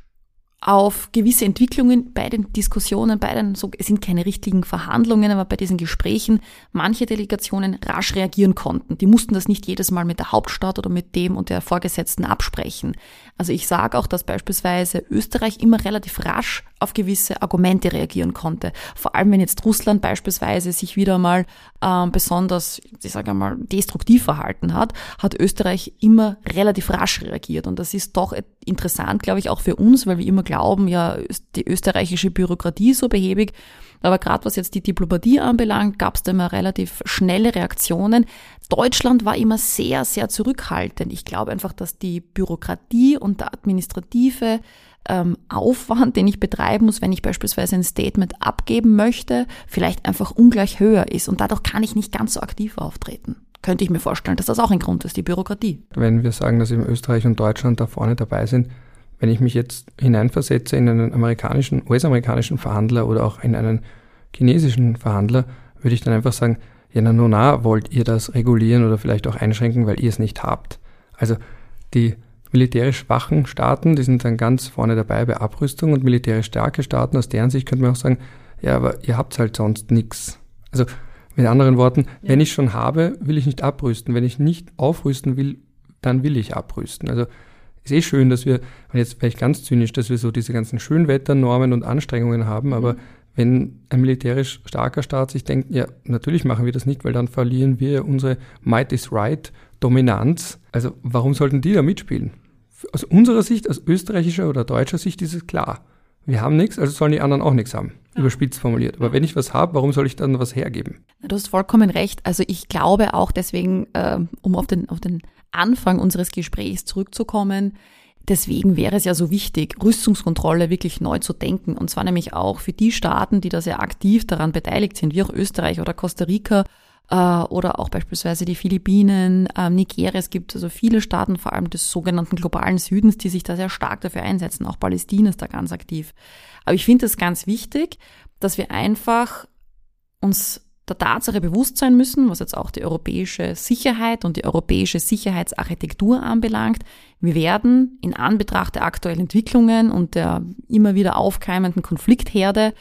Speaker 2: auf gewisse Entwicklungen bei den Diskussionen, bei den, so, es sind keine richtigen Verhandlungen, aber bei diesen Gesprächen manche Delegationen rasch reagieren konnten. Die mussten das nicht jedes Mal mit der Hauptstadt oder mit dem und der Vorgesetzten absprechen. Also ich sage auch, dass beispielsweise Österreich immer relativ rasch auf gewisse Argumente reagieren konnte. Vor allem, wenn jetzt Russland beispielsweise sich wieder mal ähm, besonders, ich sage mal, destruktiv verhalten hat, hat Österreich immer relativ rasch reagiert. Und das ist doch interessant, glaube ich, auch für uns, weil wir immer glauben, ja, die österreichische Bürokratie ist so behäbig. Aber gerade was jetzt die Diplomatie anbelangt, gab es da immer relativ schnelle Reaktionen. Deutschland war immer sehr, sehr zurückhaltend. Ich glaube einfach, dass die Bürokratie und der administrative ähm, Aufwand, den ich betreiben muss, wenn ich beispielsweise ein Statement abgeben möchte, vielleicht einfach ungleich höher ist. Und dadurch kann ich nicht ganz so aktiv auftreten. Könnte ich mir vorstellen, dass das auch ein Grund ist, die Bürokratie.
Speaker 1: Wenn wir sagen, dass eben Österreich und Deutschland da vorne dabei sind, wenn ich mich jetzt hineinversetze in einen amerikanischen, US-amerikanischen Verhandler oder auch in einen chinesischen Verhandler, würde ich dann einfach sagen, ja, na, na, wollt ihr das regulieren oder vielleicht auch einschränken, weil ihr es nicht habt. Also die militärisch schwachen Staaten, die sind dann ganz vorne dabei bei Abrüstung und militärisch starke Staaten, aus deren Sicht könnte man auch sagen, ja, aber ihr habt halt sonst nichts. Also mit anderen Worten, ja. wenn ich schon habe, will ich nicht abrüsten. Wenn ich nicht aufrüsten will, dann will ich abrüsten. Also ist eh schön, dass wir, und jetzt wäre ich ganz zynisch, dass wir so diese ganzen Schönwetternormen und Anstrengungen haben, aber mhm. wenn ein militärisch starker Staat sich denkt, ja, natürlich machen wir das nicht, weil dann verlieren wir unsere Might is Right Dominanz. Also warum sollten die da mitspielen? Aus unserer Sicht, aus österreichischer oder deutscher Sicht ist es klar. Wir haben nichts, also sollen die anderen auch nichts haben. Ja. Überspitzt formuliert. Aber wenn ich was habe, warum soll ich dann was hergeben?
Speaker 2: Du hast vollkommen recht. Also ich glaube auch deswegen, äh, um auf den, auf den Anfang unseres Gesprächs zurückzukommen, Deswegen wäre es ja so wichtig, Rüstungskontrolle wirklich neu zu denken. Und zwar nämlich auch für die Staaten, die da sehr aktiv daran beteiligt sind, wie auch Österreich oder Costa Rica äh, oder auch beispielsweise die Philippinen, äh, Nigeria. Es gibt also viele Staaten, vor allem des sogenannten globalen Südens, die sich da sehr stark dafür einsetzen. Auch Palästina ist da ganz aktiv. Aber ich finde es ganz wichtig, dass wir einfach uns der Tatsache bewusst sein müssen, was jetzt auch die europäische Sicherheit und die europäische Sicherheitsarchitektur anbelangt. Wir werden in Anbetracht der aktuellen Entwicklungen und der immer wieder aufkeimenden Konfliktherde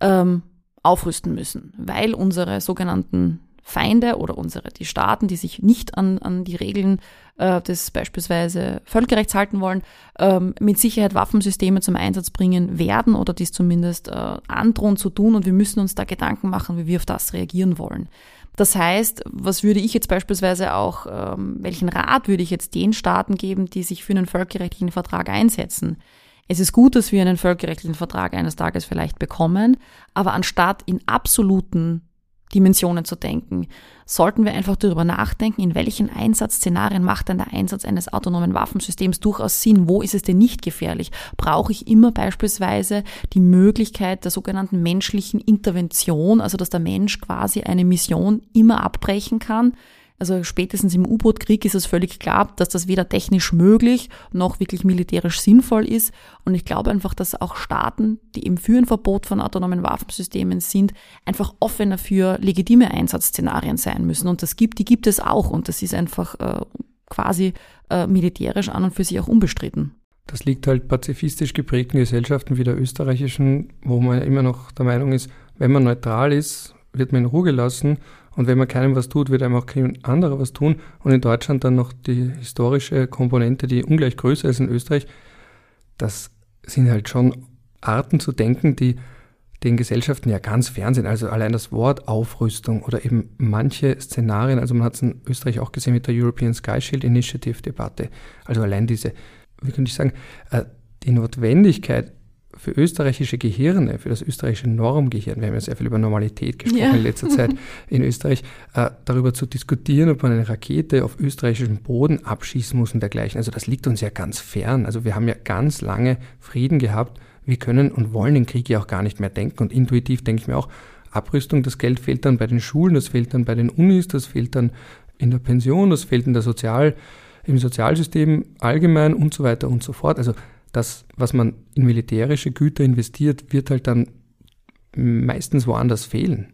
Speaker 2: ähm, aufrüsten müssen, weil unsere sogenannten Feinde oder unsere, die Staaten, die sich nicht an, an die Regeln äh, des beispielsweise Völkerrechts halten wollen, ähm, mit Sicherheit Waffensysteme zum Einsatz bringen werden oder dies zumindest äh, androhen zu tun und wir müssen uns da Gedanken machen, wie wir auf das reagieren wollen. Das heißt, was würde ich jetzt beispielsweise auch, ähm, welchen Rat würde ich jetzt den Staaten geben, die sich für einen völkerrechtlichen Vertrag einsetzen? Es ist gut, dass wir einen völkerrechtlichen Vertrag eines Tages vielleicht bekommen, aber anstatt in absoluten Dimensionen zu denken, sollten wir einfach darüber nachdenken, in welchen Einsatzszenarien macht denn der Einsatz eines autonomen Waffensystems durchaus Sinn? Wo ist es denn nicht gefährlich? Brauche ich immer beispielsweise die Möglichkeit der sogenannten menschlichen Intervention, also dass der Mensch quasi eine Mission immer abbrechen kann? Also spätestens im U-Boot-Krieg ist es völlig klar, dass das weder technisch möglich noch wirklich militärisch sinnvoll ist. Und ich glaube einfach, dass auch Staaten, die ein Verbot von autonomen Waffensystemen sind, einfach offener für legitime Einsatzszenarien sein müssen. Und das gibt, die gibt es auch. Und das ist einfach äh, quasi äh, militärisch an und für sich auch unbestritten.
Speaker 1: Das liegt halt pazifistisch geprägten Gesellschaften wie der österreichischen, wo man immer noch der Meinung ist, wenn man neutral ist, wird man in Ruhe gelassen und wenn man keinem was tut, wird einem auch kein anderer was tun. Und in Deutschland dann noch die historische Komponente, die ungleich größer ist in Österreich. Das sind halt schon Arten zu denken, die den Gesellschaften ja ganz fern sind. Also allein das Wort Aufrüstung oder eben manche Szenarien, also man hat es in Österreich auch gesehen mit der European Sky Shield Initiative Debatte. Also allein diese, wie könnte ich sagen, äh, die Notwendigkeit für österreichische Gehirne, für das österreichische Normgehirn, wir haben ja sehr viel über Normalität gesprochen ja. in letzter Zeit in Österreich, äh, darüber zu diskutieren, ob man eine Rakete auf österreichischem Boden abschießen muss und dergleichen. Also das liegt uns ja ganz fern. Also wir haben ja ganz lange Frieden gehabt wir können und wollen den Krieg ja auch gar nicht mehr denken. Und intuitiv denke ich mir auch, Abrüstung, das Geld fehlt dann bei den Schulen, das fehlt dann bei den Unis, das fehlt dann in der Pension, das fehlt in der Sozial, im Sozialsystem allgemein und so weiter und so fort. Also das, was man in militärische Güter investiert, wird halt dann meistens woanders fehlen.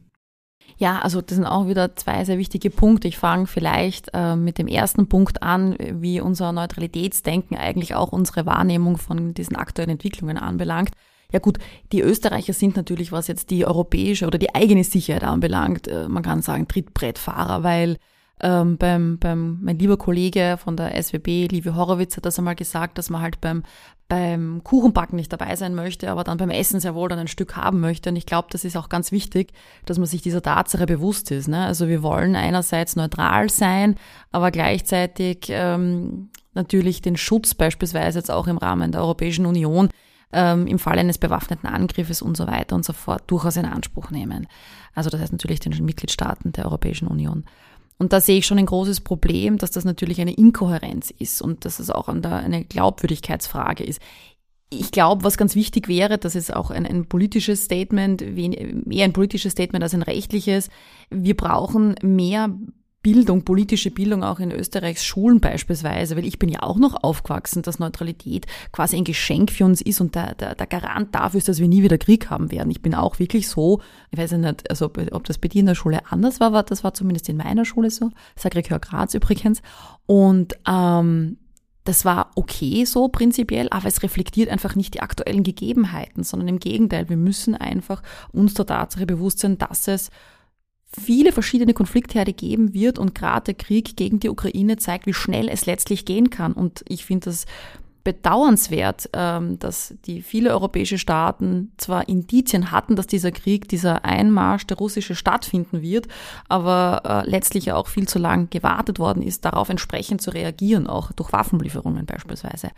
Speaker 2: Ja, also das sind auch wieder zwei sehr wichtige Punkte. Ich fange vielleicht äh, mit dem ersten Punkt an, wie unser Neutralitätsdenken eigentlich auch unsere Wahrnehmung von diesen aktuellen Entwicklungen anbelangt. Ja gut, die Österreicher sind natürlich, was jetzt die europäische oder die eigene Sicherheit anbelangt, äh, man kann sagen Trittbrettfahrer, weil ähm, beim, beim, mein lieber Kollege von der SWB, Livi Horowitz, hat das einmal gesagt, dass man halt beim, beim Kuchenbacken nicht dabei sein möchte, aber dann beim Essen sehr wohl dann ein Stück haben möchte. Und ich glaube, das ist auch ganz wichtig, dass man sich dieser Tatsache bewusst ist. Ne? Also wir wollen einerseits neutral sein, aber gleichzeitig ähm, natürlich den Schutz beispielsweise jetzt auch im Rahmen der Europäischen Union ähm, im Fall eines bewaffneten Angriffes und so weiter und so fort durchaus in Anspruch nehmen. Also das heißt natürlich den Mitgliedstaaten der Europäischen Union. Und da sehe ich schon ein großes Problem, dass das natürlich eine Inkohärenz ist und dass es auch eine Glaubwürdigkeitsfrage ist. Ich glaube, was ganz wichtig wäre, das ist auch ein, ein politisches Statement, eher ein politisches Statement als ein rechtliches. Wir brauchen mehr Bildung, politische Bildung auch in Österreichs Schulen beispielsweise, weil ich bin ja auch noch aufgewachsen, dass Neutralität quasi ein Geschenk für uns ist und der, der, der Garant dafür ist, dass wir nie wieder Krieg haben werden. Ich bin auch wirklich so, ich weiß nicht, also ob das bei dir in der Schule anders war, aber das war zumindest in meiner Schule so, Sacré-Cœur Graz übrigens. Und ähm, das war okay so prinzipiell, aber es reflektiert einfach nicht die aktuellen Gegebenheiten, sondern im Gegenteil, wir müssen einfach uns der Tatsache bewusst sein, dass es viele verschiedene Konfliktherde geben wird und gerade der Krieg gegen die Ukraine zeigt, wie schnell es letztlich gehen kann. Und ich finde das bedauernswert, ähm, dass die viele europäische Staaten zwar Indizien hatten, dass dieser Krieg, dieser Einmarsch der russische stattfinden wird, aber äh, letztlich auch viel zu lang gewartet worden ist, darauf entsprechend zu reagieren, auch durch Waffenlieferungen beispielsweise.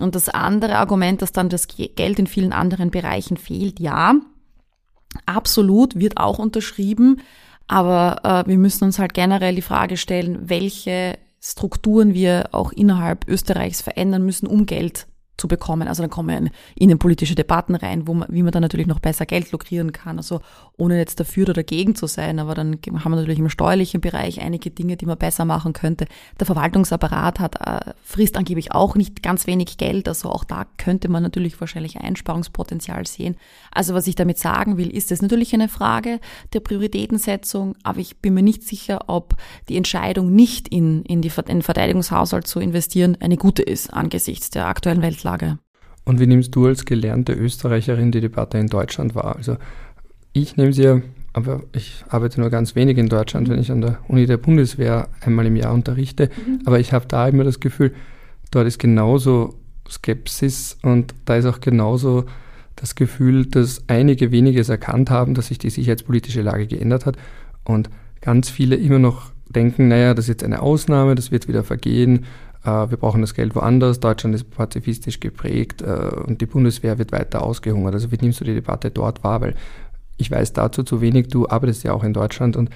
Speaker 2: Und das andere Argument, dass dann das Geld in vielen anderen Bereichen fehlt, ja, absolut, wird auch unterschrieben. Aber äh, wir müssen uns halt generell die Frage stellen, welche Strukturen wir auch innerhalb Österreichs verändern müssen, um Geld zu bekommen. Also dann kommen innenpolitische Debatten rein, wo man, wie man dann natürlich noch besser Geld lukrieren kann. Also ohne jetzt dafür oder dagegen zu sein, aber dann haben wir natürlich im steuerlichen Bereich einige Dinge, die man besser machen könnte. Der Verwaltungsapparat hat, äh, frisst angeblich auch nicht ganz wenig Geld, also auch da könnte man natürlich wahrscheinlich Einsparungspotenzial sehen. Also was ich damit sagen will, ist es natürlich eine Frage der Prioritätensetzung, aber ich bin mir nicht sicher, ob die Entscheidung nicht in, in, die, in den Verteidigungshaushalt zu investieren eine gute ist angesichts der aktuellen Weltlage. Rechtslage.
Speaker 1: Und wie nimmst du als gelernte Österreicherin die Debatte in Deutschland wahr? Also ich nehme sie ja, aber ich arbeite nur ganz wenig in Deutschland, wenn ich an der Uni der Bundeswehr einmal im Jahr unterrichte. Mhm. Aber ich habe da immer das Gefühl, dort ist genauso Skepsis und da ist auch genauso das Gefühl, dass einige wenige es erkannt haben, dass sich die sicherheitspolitische Lage geändert hat und ganz viele immer noch denken, naja, das ist jetzt eine Ausnahme, das wird wieder vergehen wir brauchen das Geld woanders, Deutschland ist pazifistisch geprägt äh, und die Bundeswehr wird weiter ausgehungert. Also wie nimmst du die Debatte dort wahr? Weil ich weiß dazu zu wenig, du arbeitest ja auch in Deutschland und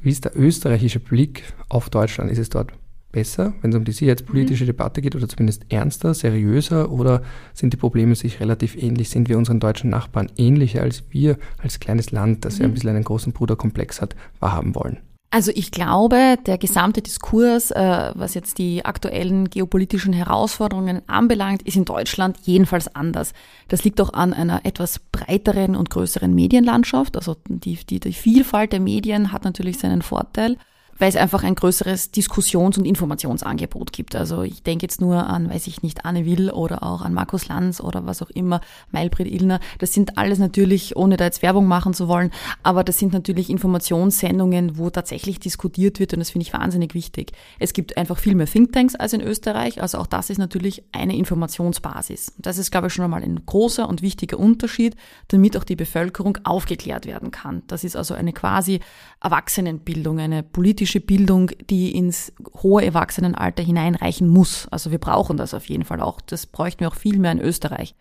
Speaker 1: wie ist der österreichische Blick auf Deutschland? Ist es dort besser, wenn es um die sicherheitspolitische mhm. Debatte geht oder zumindest ernster, seriöser oder sind die Probleme sich relativ ähnlich? Sind wir unseren deutschen Nachbarn ähnlicher als wir als kleines Land, das mhm. ja ein bisschen einen großen Bruderkomplex hat, wahrhaben wollen?
Speaker 2: Also ich glaube, der gesamte Diskurs, äh, was jetzt die aktuellen geopolitischen Herausforderungen anbelangt, ist in Deutschland jedenfalls anders. Das liegt auch an einer etwas breiteren und größeren Medienlandschaft. Also die, die, die Vielfalt der Medien hat natürlich seinen Vorteil weil es einfach ein größeres Diskussions- und Informationsangebot gibt. Also ich denke jetzt nur an, weiß ich nicht, Anne Will oder auch an Markus Lanz oder was auch immer, Mailbrit Illner. Das sind alles natürlich, ohne da jetzt Werbung machen zu wollen, aber das sind natürlich Informationssendungen, wo tatsächlich diskutiert wird und das finde ich wahnsinnig wichtig. Es gibt einfach viel mehr Thinktanks als in Österreich, also auch das ist natürlich eine Informationsbasis. Das ist, glaube ich, schon einmal ein großer und wichtiger Unterschied, damit auch die Bevölkerung aufgeklärt werden kann. Das ist also eine quasi Erwachsenenbildung, eine politische politische Bildung, die ins hohe Erwachsenenalter hineinreichen muss. Also wir brauchen das auf jeden Fall auch. Das bräuchten wir auch viel mehr in Österreich.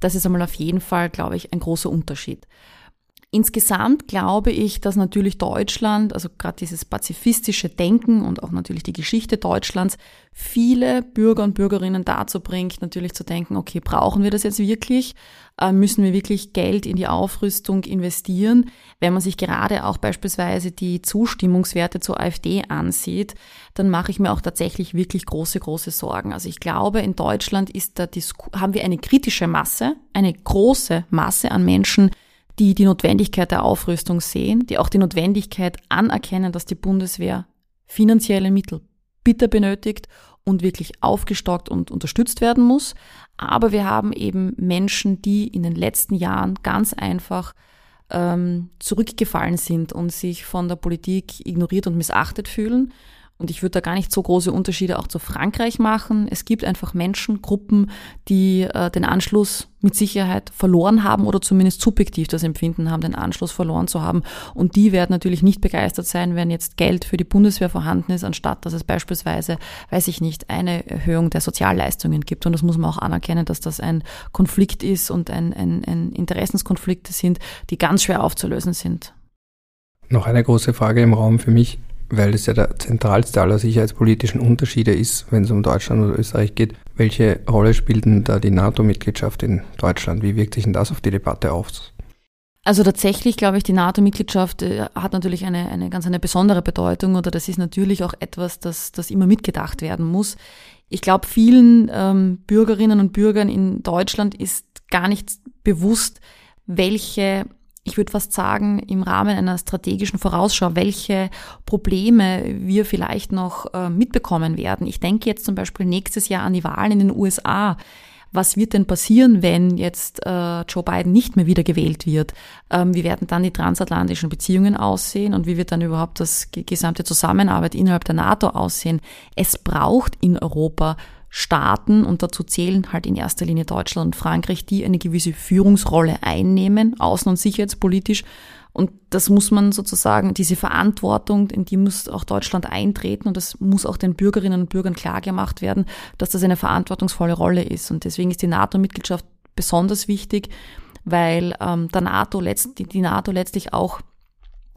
Speaker 2: Das ist einmal auf jeden Fall, glaube ich, ein großer Unterschied. Insgesamt glaube ich, dass natürlich Deutschland, also gerade dieses pazifistische Denken und auch natürlich die Geschichte Deutschlands, viele Bürger und Bürgerinnen dazu bringt, natürlich zu denken, okay, brauchen wir das jetzt wirklich? Äh, müssen wir wirklich Geld in die Aufrüstung investieren? Wenn man sich gerade auch beispielsweise die Zustimmungswerte zur AfD ansieht, dann mache ich mir auch tatsächlich wirklich große, große Sorgen. Also ich glaube, in Deutschland ist da haben wir eine kritische Masse, eine große Masse an Menschen, die die Notwendigkeit der Aufrüstung sehen, die auch die Notwendigkeit anerkennen, dass die Bundeswehr finanzielle Mittel bitter benötigt und wirklich aufgestockt und unterstützt werden muss. Aber wir haben eben Menschen, die in den letzten Jahren ganz einfach ähm, zurückgefallen sind und sich von der Politik ignoriert und missachtet fühlen. Und ich würde da gar nicht so große Unterschiede auch zu Frankreich machen. Es gibt einfach Menschengruppen, die äh, den Anschluss mit Sicherheit verloren haben oder zumindest subjektiv das Empfinden haben, den Anschluss verloren zu haben. Und die werden natürlich nicht begeistert sein, wenn jetzt Geld für die Bundeswehr vorhanden ist, anstatt dass es beispielsweise, weiß ich nicht, eine Erhöhung der Sozialleistungen gibt. Und das muss man auch anerkennen, dass das ein Konflikt ist und ein, ein, ein Interessenskonflikte sind, die ganz schwer aufzulösen sind.
Speaker 1: Noch eine große Frage im Raum für mich weil es ja der zentralste aller sicherheitspolitischen Unterschiede ist, wenn es um Deutschland oder Österreich geht. Welche Rolle spielt denn da die NATO-Mitgliedschaft in Deutschland? Wie wirkt sich denn das auf die Debatte aus?
Speaker 2: Also tatsächlich glaube ich, die NATO-Mitgliedschaft äh, hat natürlich eine, eine ganz eine besondere Bedeutung oder das ist natürlich auch etwas, das, das immer mitgedacht werden muss. Ich glaube, vielen ähm, Bürgerinnen und Bürgern in Deutschland ist gar nicht bewusst, welche ich würde fast sagen, im Rahmen einer strategischen Vorausschau, welche Probleme wir vielleicht noch äh, mitbekommen werden. Ich denke jetzt zum Beispiel nächstes Jahr an die Wahlen in den USA. Was wird denn passieren, wenn jetzt äh, Joe Biden nicht mehr wieder gewählt wird? Ähm, wie werden dann die transatlantischen Beziehungen aussehen und wie wird dann überhaupt das gesamte Zusammenarbeit innerhalb der NATO aussehen? Es braucht in Europa Staaten, und dazu zählen halt in erster Linie Deutschland und Frankreich, die eine gewisse Führungsrolle einnehmen, außen- und sicherheitspolitisch. Und das muss man sozusagen, diese Verantwortung, in die muss auch Deutschland eintreten und das muss auch den Bürgerinnen und Bürgern klargemacht werden, dass das eine verantwortungsvolle Rolle ist. Und deswegen ist die NATO-Mitgliedschaft besonders wichtig, weil ähm, der NATO letzt, die, die NATO letztlich auch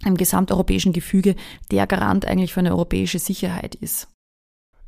Speaker 2: im gesamteuropäischen Gefüge der Garant eigentlich für eine europäische Sicherheit ist.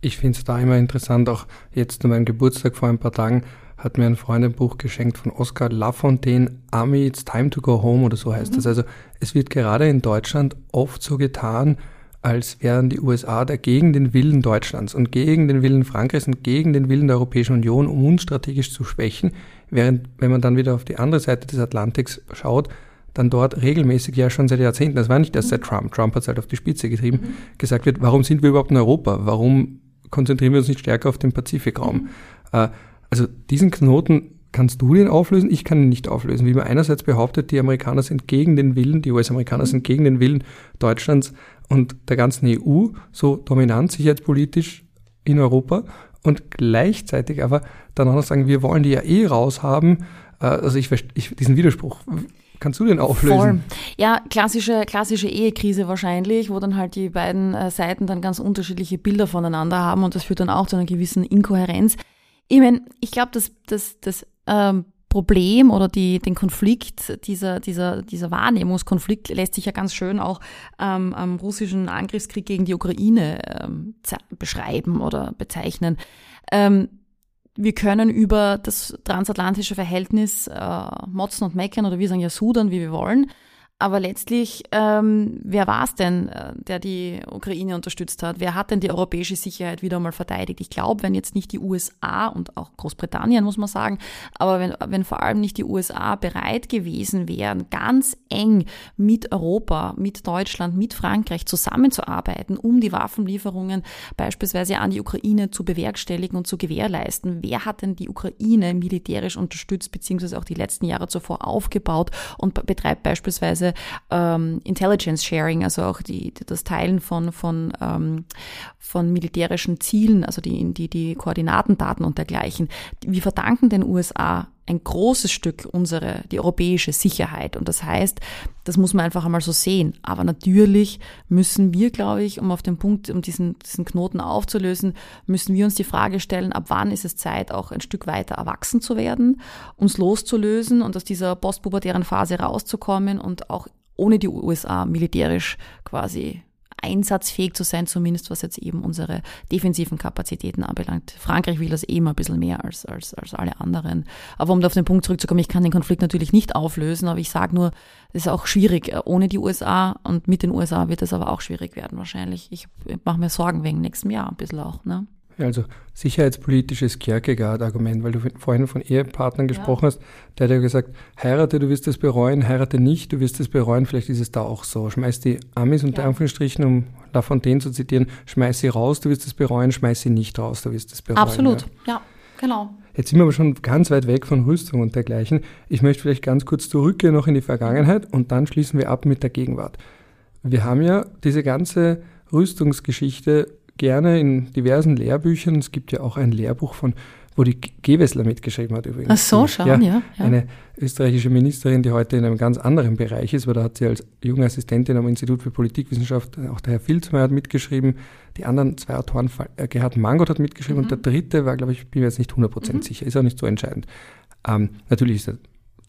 Speaker 1: Ich finde es da immer interessant, auch jetzt zu meinem Geburtstag vor ein paar Tagen hat mir ein Freund ein Buch geschenkt von Oscar Lafontaine, Army, It's Time to Go Home oder so heißt mhm. das. Also es wird gerade in Deutschland oft so getan, als wären die USA da gegen den Willen Deutschlands und gegen den Willen Frankreichs und gegen den Willen der Europäischen Union, um uns strategisch zu schwächen, während wenn man dann wieder auf die andere Seite des Atlantiks schaut, dann dort regelmäßig ja schon seit Jahrzehnten, das war nicht erst seit Trump, Trump hat es halt auf die Spitze getrieben, mhm. gesagt wird, warum sind wir überhaupt in Europa? Warum konzentrieren wir uns nicht stärker auf den Pazifikraum. Mhm. Äh, also diesen Knoten kannst du den auflösen, ich kann ihn nicht auflösen. Wie man einerseits behauptet, die Amerikaner sind gegen den Willen, die US-Amerikaner mhm. sind gegen den Willen Deutschlands und der ganzen EU, so dominant sicherheitspolitisch in Europa und gleichzeitig aber dann auch noch sagen, wir wollen die ja eh raushaben. Äh, also ich, ich diesen Widerspruch Kannst du den auflösen? Voll.
Speaker 2: Ja, klassische, klassische Ehekrise wahrscheinlich, wo dann halt die beiden äh, Seiten dann ganz unterschiedliche Bilder voneinander haben und das führt dann auch zu einer gewissen Inkohärenz. Ich meine, ich glaube, dass das, das ähm, Problem oder die, den Konflikt, dieser, dieser, dieser Wahrnehmungskonflikt lässt sich ja ganz schön auch ähm, am russischen Angriffskrieg gegen die Ukraine ähm, beschreiben oder bezeichnen. Ähm, wir können über das transatlantische Verhältnis äh, motzen und meckern oder wir sagen ja sudern, wie wir wollen. Aber letztlich, ähm, wer war es denn, äh, der die Ukraine unterstützt hat? Wer hat denn die europäische Sicherheit wieder mal verteidigt? Ich glaube, wenn jetzt nicht die USA und auch Großbritannien, muss man sagen, aber wenn, wenn vor allem nicht die USA bereit gewesen wären, ganz eng mit Europa, mit Deutschland, mit Frankreich zusammenzuarbeiten, um die Waffenlieferungen beispielsweise an die Ukraine zu bewerkstelligen und zu gewährleisten, wer hat denn die Ukraine militärisch unterstützt, beziehungsweise auch die letzten Jahre zuvor aufgebaut und betreibt beispielsweise beispielsweise ähm, Intelligence Sharing, also auch die, das Teilen von, von, ähm, von militärischen Zielen, also die, die, die Koordinatendaten und dergleichen. Wir verdanken den USA ein großes Stück unsere, die europäische Sicherheit. Und das heißt, das muss man einfach einmal so sehen. Aber natürlich müssen wir, glaube ich, um auf den Punkt, um diesen, diesen Knoten aufzulösen, müssen wir uns die Frage stellen, ab wann ist es Zeit, auch ein Stück weiter erwachsen zu werden, uns loszulösen und aus dieser postpubertären Phase rauszukommen und auch ohne die USA militärisch quasi einsatzfähig zu sein, zumindest was jetzt eben unsere defensiven Kapazitäten anbelangt. Frankreich will das eh immer ein bisschen mehr als, als, als alle anderen. Aber um da auf den Punkt zurückzukommen, ich kann den Konflikt natürlich nicht auflösen, aber ich sage nur, es ist auch schwierig ohne die USA und mit den USA wird es aber auch schwierig werden wahrscheinlich. Ich mache mir Sorgen wegen nächstem Jahr ein bisschen auch. Ne?
Speaker 1: Also sicherheitspolitisches Kierkegaard-Argument, weil du vorhin von Ehepartnern gesprochen ja. hast, der hat ja gesagt, heirate, du wirst es bereuen, heirate nicht, du wirst es bereuen, vielleicht ist es da auch so. Schmeiß die Amis unter ja. Anführungsstrichen, um La Fontaine zu zitieren, schmeiß sie raus, du wirst es bereuen, schmeiß sie nicht raus, du wirst es bereuen.
Speaker 2: Absolut, ja, ja genau.
Speaker 1: Jetzt sind wir aber schon ganz weit weg von Rüstung und dergleichen. Ich möchte vielleicht ganz kurz zurückgehen noch in die Vergangenheit und dann schließen wir ab mit der Gegenwart. Wir haben ja diese ganze Rüstungsgeschichte gerne in diversen Lehrbüchern. Es gibt ja auch ein Lehrbuch von, wo die Gewessler mitgeschrieben hat übrigens.
Speaker 2: Ach so, schauen, ja, ja,
Speaker 1: ja. Eine österreichische Ministerin, die heute in einem ganz anderen Bereich ist, weil da hat sie als junge Assistentin am Institut für Politikwissenschaft, auch der Herr Filzmeier hat mitgeschrieben, die anderen zwei Autoren, äh, Gerhard Mangot hat mitgeschrieben mhm. und der dritte war, glaube ich, bin mir jetzt nicht 100% mhm. sicher, ist auch nicht so entscheidend. Ähm, natürlich ist er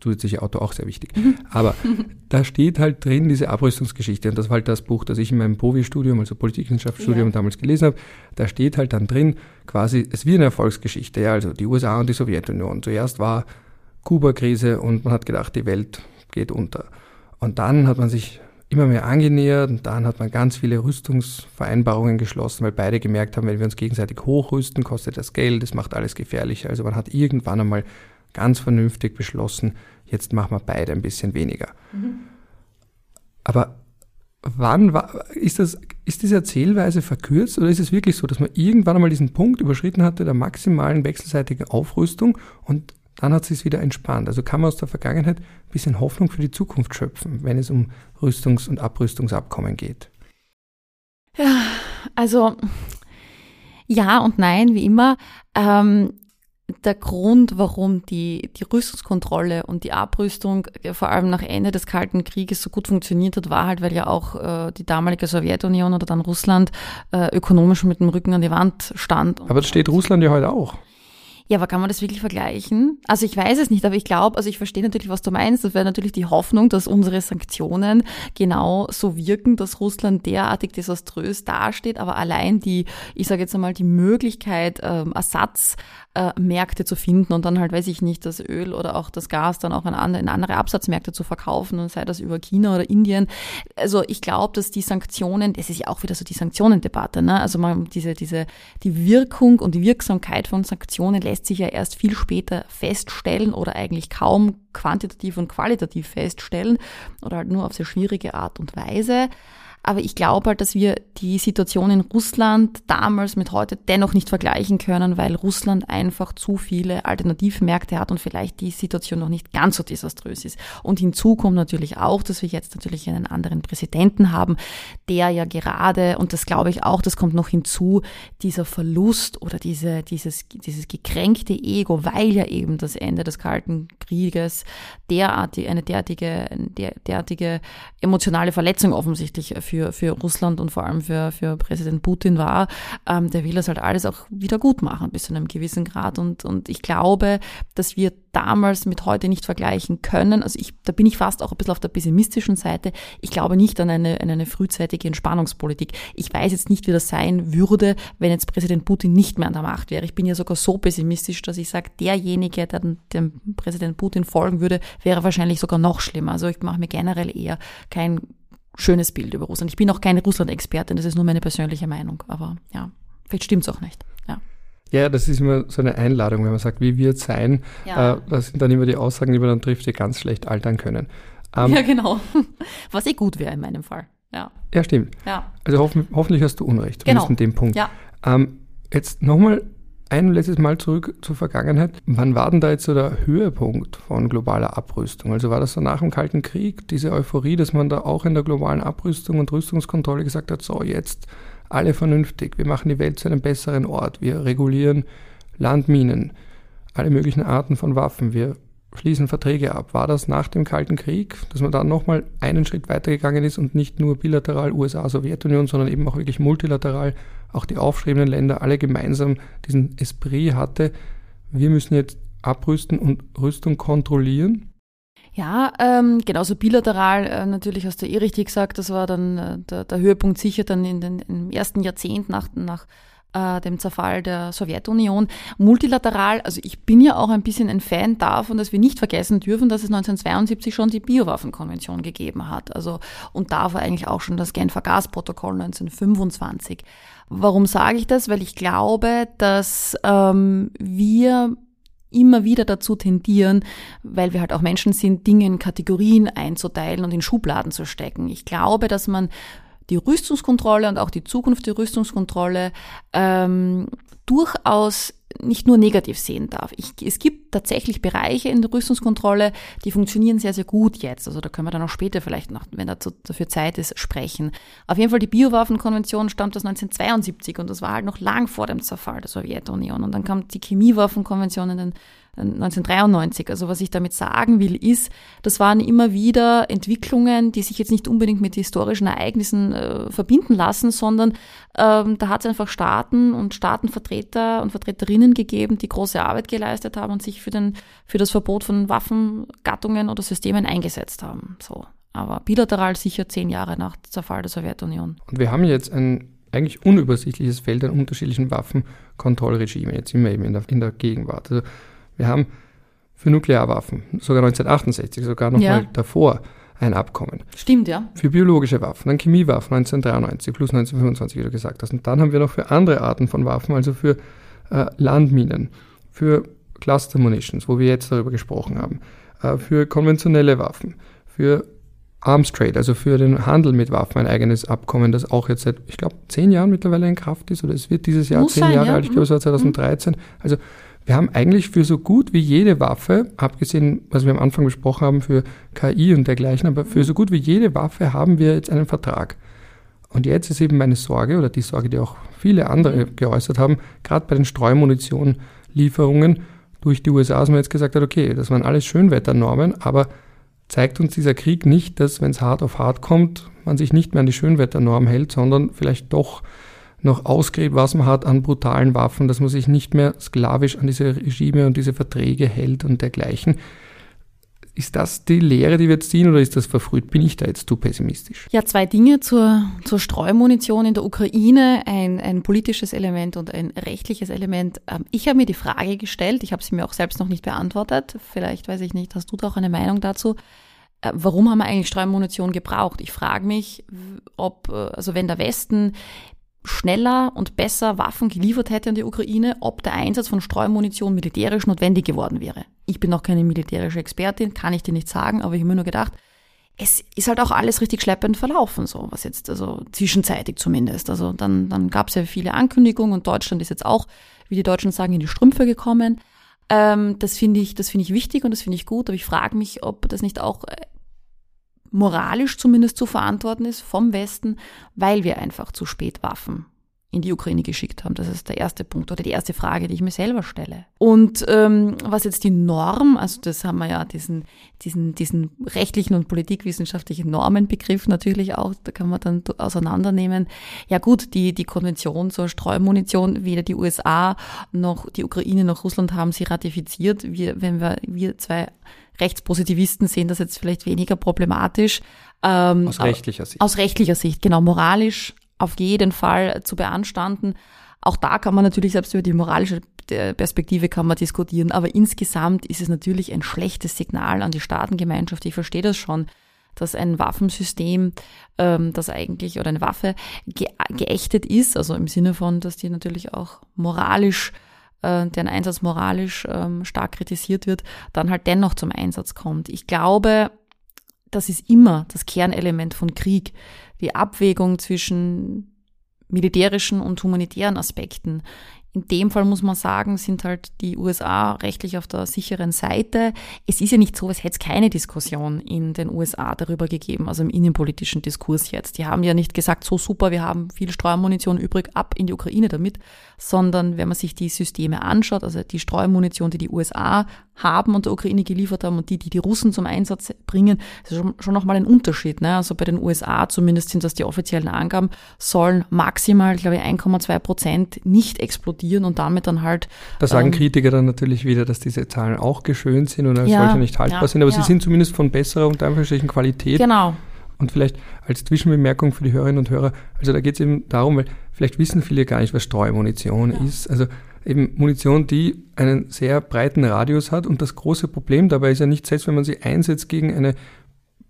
Speaker 1: zusätzliche Auto auch sehr wichtig. Mhm. Aber [laughs] da steht halt drin diese Abrüstungsgeschichte und das war halt das Buch, das ich in meinem POVI-Studium, also Politikwissenschaftsstudium ja. damals gelesen habe. Da steht halt dann drin, quasi, es wird eine Erfolgsgeschichte, ja, also die USA und die Sowjetunion. Zuerst war Kuba-Krise und man hat gedacht, die Welt geht unter. Und dann hat man sich immer mehr angenähert und dann hat man ganz viele Rüstungsvereinbarungen geschlossen, weil beide gemerkt haben, wenn wir uns gegenseitig hochrüsten, kostet das Geld, das macht alles gefährlicher. Also man hat irgendwann einmal ganz vernünftig beschlossen, jetzt machen wir beide ein bisschen weniger. Mhm. Aber wann war, ist, das, ist diese Erzählweise verkürzt oder ist es wirklich so, dass man irgendwann einmal diesen Punkt überschritten hatte der maximalen wechselseitigen Aufrüstung und dann hat es sich wieder entspannt. Also kann man aus der Vergangenheit ein bisschen Hoffnung für die Zukunft schöpfen, wenn es um Rüstungs- und Abrüstungsabkommen geht.
Speaker 2: Ja, also ja und nein, wie immer. Ähm, der Grund, warum die, die Rüstungskontrolle und die Abrüstung vor allem nach Ende des Kalten Krieges so gut funktioniert hat, war halt, weil ja auch äh, die damalige Sowjetunion oder dann Russland äh, ökonomisch mit dem Rücken an die Wand stand.
Speaker 1: Aber das steht Russland ja heute auch.
Speaker 2: Ja, aber kann man das wirklich vergleichen? Also ich weiß es nicht, aber ich glaube, also ich verstehe natürlich, was du meinst. Das wäre natürlich die Hoffnung, dass unsere Sanktionen genau so wirken, dass Russland derartig desaströs dasteht. Aber allein die, ich sage jetzt einmal, die Möglichkeit, ähm, Ersatz äh, Märkte zu finden und dann halt, weiß ich nicht, das Öl oder auch das Gas dann auch in andere, in andere Absatzmärkte zu verkaufen und sei das über China oder Indien. Also ich glaube, dass die Sanktionen, das ist ja auch wieder so die Sanktionendebatte, ne? Also man, diese, diese, die Wirkung und die Wirksamkeit von Sanktionen lässt sich ja erst viel später feststellen oder eigentlich kaum quantitativ und qualitativ feststellen oder halt nur auf sehr schwierige Art und Weise. Aber ich glaube halt, dass wir die Situation in Russland damals mit heute dennoch nicht vergleichen können, weil Russland einfach zu viele Alternativmärkte hat und vielleicht die Situation noch nicht ganz so desaströs ist. Und hinzu kommt natürlich auch, dass wir jetzt natürlich einen anderen Präsidenten haben, der ja gerade, und das glaube ich auch, das kommt noch hinzu, dieser Verlust oder diese, dieses, dieses gekränkte Ego, weil ja eben das Ende des Kalten Krieges derartig, eine derartige, der, derartige emotionale Verletzung offensichtlich für, für Russland und vor allem für, für Präsident Putin war, ähm, der will das halt alles auch wieder gut machen bis zu einem gewissen Grad. Und, und ich glaube, dass wir damals mit heute nicht vergleichen können. Also ich, da bin ich fast auch ein bisschen auf der pessimistischen Seite. Ich glaube nicht an eine, an eine frühzeitige Entspannungspolitik. Ich weiß jetzt nicht, wie das sein würde, wenn jetzt Präsident Putin nicht mehr an der Macht wäre. Ich bin ja sogar so pessimistisch, dass ich sage, derjenige, der dem Präsident Putin folgen würde, wäre wahrscheinlich sogar noch schlimmer. Also ich mache mir generell eher kein schönes Bild über Russland. Ich bin auch keine Russland-Expertin, das ist nur meine persönliche Meinung. Aber ja, vielleicht stimmt's auch nicht. Ja.
Speaker 1: Ja, das ist immer so eine Einladung, wenn man sagt, wie wird es sein? Ja. Äh, das sind dann immer die Aussagen, die man dann trifft, die ganz schlecht altern können.
Speaker 2: Ähm, ja, genau. [laughs] Was eh gut wäre in meinem Fall. Ja,
Speaker 1: ja stimmt. Ja. Also hoff hoffentlich hast du Unrecht,
Speaker 2: genau.
Speaker 1: in dem Punkt. Ja. Ähm, jetzt nochmal ein letztes Mal zurück zur Vergangenheit. Wann war denn da jetzt so der Höhepunkt von globaler Abrüstung? Also war das so nach dem Kalten Krieg, diese Euphorie, dass man da auch in der globalen Abrüstung und Rüstungskontrolle gesagt hat, so jetzt alle vernünftig, wir machen die Welt zu einem besseren Ort, wir regulieren Landminen, alle möglichen Arten von Waffen, wir schließen Verträge ab. War das nach dem Kalten Krieg, dass man da nochmal einen Schritt weitergegangen ist und nicht nur bilateral USA, Sowjetunion, sondern eben auch wirklich multilateral, auch die aufschriebenen Länder alle gemeinsam diesen Esprit hatte, wir müssen jetzt abrüsten und Rüstung kontrollieren?
Speaker 2: Ja, ähm, genauso bilateral, äh, natürlich hast du eh richtig gesagt, das war dann äh, der, der, Höhepunkt sicher dann in den, im ersten Jahrzehnt nach, nach äh, dem Zerfall der Sowjetunion. Multilateral, also ich bin ja auch ein bisschen ein Fan davon, dass wir nicht vergessen dürfen, dass es 1972 schon die Biowaffenkonvention gegeben hat. Also, und da war eigentlich auch schon das Genfer Gasprotokoll 1925. Warum sage ich das? Weil ich glaube, dass ähm, wir immer wieder dazu tendieren, weil wir halt auch Menschen sind, Dinge in Kategorien einzuteilen und in Schubladen zu stecken. Ich glaube, dass man die Rüstungskontrolle und auch die Zukunft der Rüstungskontrolle ähm, durchaus nicht nur negativ sehen darf. Ich, es gibt tatsächlich Bereiche in der Rüstungskontrolle, die funktionieren sehr, sehr gut jetzt. Also da können wir dann auch später vielleicht noch, wenn dazu, dafür Zeit ist, sprechen. Auf jeden Fall die Biowaffenkonvention stammt aus 1972 und das war halt noch lang vor dem Zerfall der Sowjetunion. Und dann kam die Chemiewaffenkonvention in den 1993. Also was ich damit sagen will, ist, das waren immer wieder Entwicklungen, die sich jetzt nicht unbedingt mit historischen Ereignissen äh, verbinden lassen, sondern ähm, da hat es einfach Staaten und Staatenvertreter und Vertreterinnen gegeben, die große Arbeit geleistet haben und sich für, den, für das Verbot von Waffengattungen oder Systemen eingesetzt haben. So. Aber bilateral sicher zehn Jahre nach Zerfall der Sowjetunion.
Speaker 1: Und wir haben jetzt ein eigentlich unübersichtliches Feld an unterschiedlichen Waffenkontrollregimen. Jetzt sind wir eben in der, in der Gegenwart. Also wir haben für Nuklearwaffen, sogar 1968, sogar noch ja. mal davor, ein Abkommen.
Speaker 2: Stimmt, ja.
Speaker 1: Für biologische Waffen, dann Chemiewaffen 1993 plus 1925, wie du gesagt hast. Und dann haben wir noch für andere Arten von Waffen, also für äh, Landminen, für Cluster Munitions, wo wir jetzt darüber gesprochen haben, äh, für konventionelle Waffen, für Arms Trade, also für den Handel mit Waffen, ein eigenes Abkommen, das auch jetzt seit, ich glaube, zehn Jahren mittlerweile in Kraft ist, oder es wird dieses Jahr Muss zehn sein, Jahre ja. alt, ich glaube, es war 2013. Mhm. Also wir haben eigentlich für so gut wie jede Waffe, abgesehen, was wir am Anfang besprochen haben, für KI und dergleichen, aber für so gut wie jede Waffe haben wir jetzt einen Vertrag. Und jetzt ist eben meine Sorge, oder die Sorge, die auch viele andere geäußert haben, gerade bei den Streumunition-Lieferungen durch die USA, dass man jetzt gesagt hat, okay, das waren alles Schönwetternormen, aber zeigt uns dieser Krieg nicht, dass, wenn es hart auf hart kommt, man sich nicht mehr an die Schönwetternorm hält, sondern vielleicht doch noch ausgräbt, was man hat an brutalen Waffen, dass man sich nicht mehr sklavisch an diese Regime und diese Verträge hält und dergleichen. Ist das die Lehre, die wir jetzt ziehen, oder ist das verfrüht? Bin ich da jetzt zu pessimistisch?
Speaker 2: Ja, zwei Dinge zur, zur Streumunition in der Ukraine, ein, ein politisches Element und ein rechtliches Element. Ähm, ich habe mir die Frage gestellt, ich habe sie mir auch selbst noch nicht beantwortet, vielleicht weiß ich nicht, hast du da auch eine Meinung dazu? Äh, warum haben wir eigentlich Streumunition gebraucht? Ich frage mich, ob, äh, also wenn der Westen schneller und besser Waffen geliefert hätte an die Ukraine, ob der Einsatz von Streumunition militärisch notwendig geworden wäre. Ich bin auch keine militärische Expertin, kann ich dir nicht sagen, aber ich habe mir nur gedacht, es ist halt auch alles richtig schleppend verlaufen, so was jetzt, also zwischenzeitig zumindest. Also dann, dann gab es ja viele Ankündigungen und Deutschland ist jetzt auch, wie die Deutschen sagen, in die Strümpfe gekommen. Ähm, das finde ich, das finde ich wichtig und das finde ich gut, aber ich frage mich, ob das nicht auch äh, moralisch zumindest zu verantworten ist vom Westen, weil wir einfach zu spät Waffen in die Ukraine geschickt haben. Das ist der erste Punkt oder die erste Frage, die ich mir selber stelle. Und ähm, was jetzt die Norm, also das haben wir ja diesen, diesen, diesen rechtlichen und politikwissenschaftlichen Normenbegriff natürlich auch, da kann man dann auseinandernehmen. Ja gut, die, die Konvention zur Streumunition, weder die USA noch die Ukraine noch Russland haben sie ratifiziert. Wir, wenn wir, wir zwei Rechtspositivisten sehen das jetzt vielleicht weniger problematisch.
Speaker 1: Ähm, aus rechtlicher Sicht.
Speaker 2: Aus rechtlicher Sicht, genau. Moralisch auf jeden Fall zu beanstanden. Auch da kann man natürlich selbst über die moralische äh, Perspektive kann man diskutieren, aber insgesamt ist es natürlich ein schlechtes Signal an die Staatengemeinschaft. Ich verstehe das schon, dass ein Waffensystem, ähm, das eigentlich oder eine Waffe ge geächtet ist, also im Sinne von, dass die natürlich auch moralisch äh, deren Einsatz moralisch ähm, stark kritisiert wird, dann halt dennoch zum Einsatz kommt. Ich glaube, das ist immer das Kernelement von Krieg, die Abwägung zwischen militärischen und humanitären Aspekten. In dem Fall muss man sagen, sind halt die USA rechtlich auf der sicheren Seite. Es ist ja nicht so, als hätte es keine Diskussion in den USA darüber gegeben, also im innenpolitischen Diskurs jetzt. Die haben ja nicht gesagt, so super, wir haben viel Streumunition übrig, ab in die Ukraine damit, sondern wenn man sich die Systeme anschaut, also die Streumunition, die die USA haben und der Ukraine geliefert haben und die, die die Russen zum Einsatz bringen, ist schon, schon nochmal ein Unterschied. Ne? Also bei den USA, zumindest sind das die offiziellen Angaben, sollen maximal, glaube ich, 1,2 Prozent nicht explodieren und damit dann halt.
Speaker 1: Da sagen ähm, Kritiker dann natürlich wieder, dass diese Zahlen auch geschönt sind und als ja, solche nicht haltbar ja, sind, aber ja. sie sind zumindest von besserer und Anführungsstrichen Qualität.
Speaker 2: Genau.
Speaker 1: Und vielleicht als Zwischenbemerkung für die Hörerinnen und Hörer, also da geht es eben darum, weil vielleicht wissen viele gar nicht, was Streumunition ist. Also eben Munition, die einen sehr breiten Radius hat. Und das große Problem dabei ist ja nicht, selbst wenn man sie einsetzt gegen eine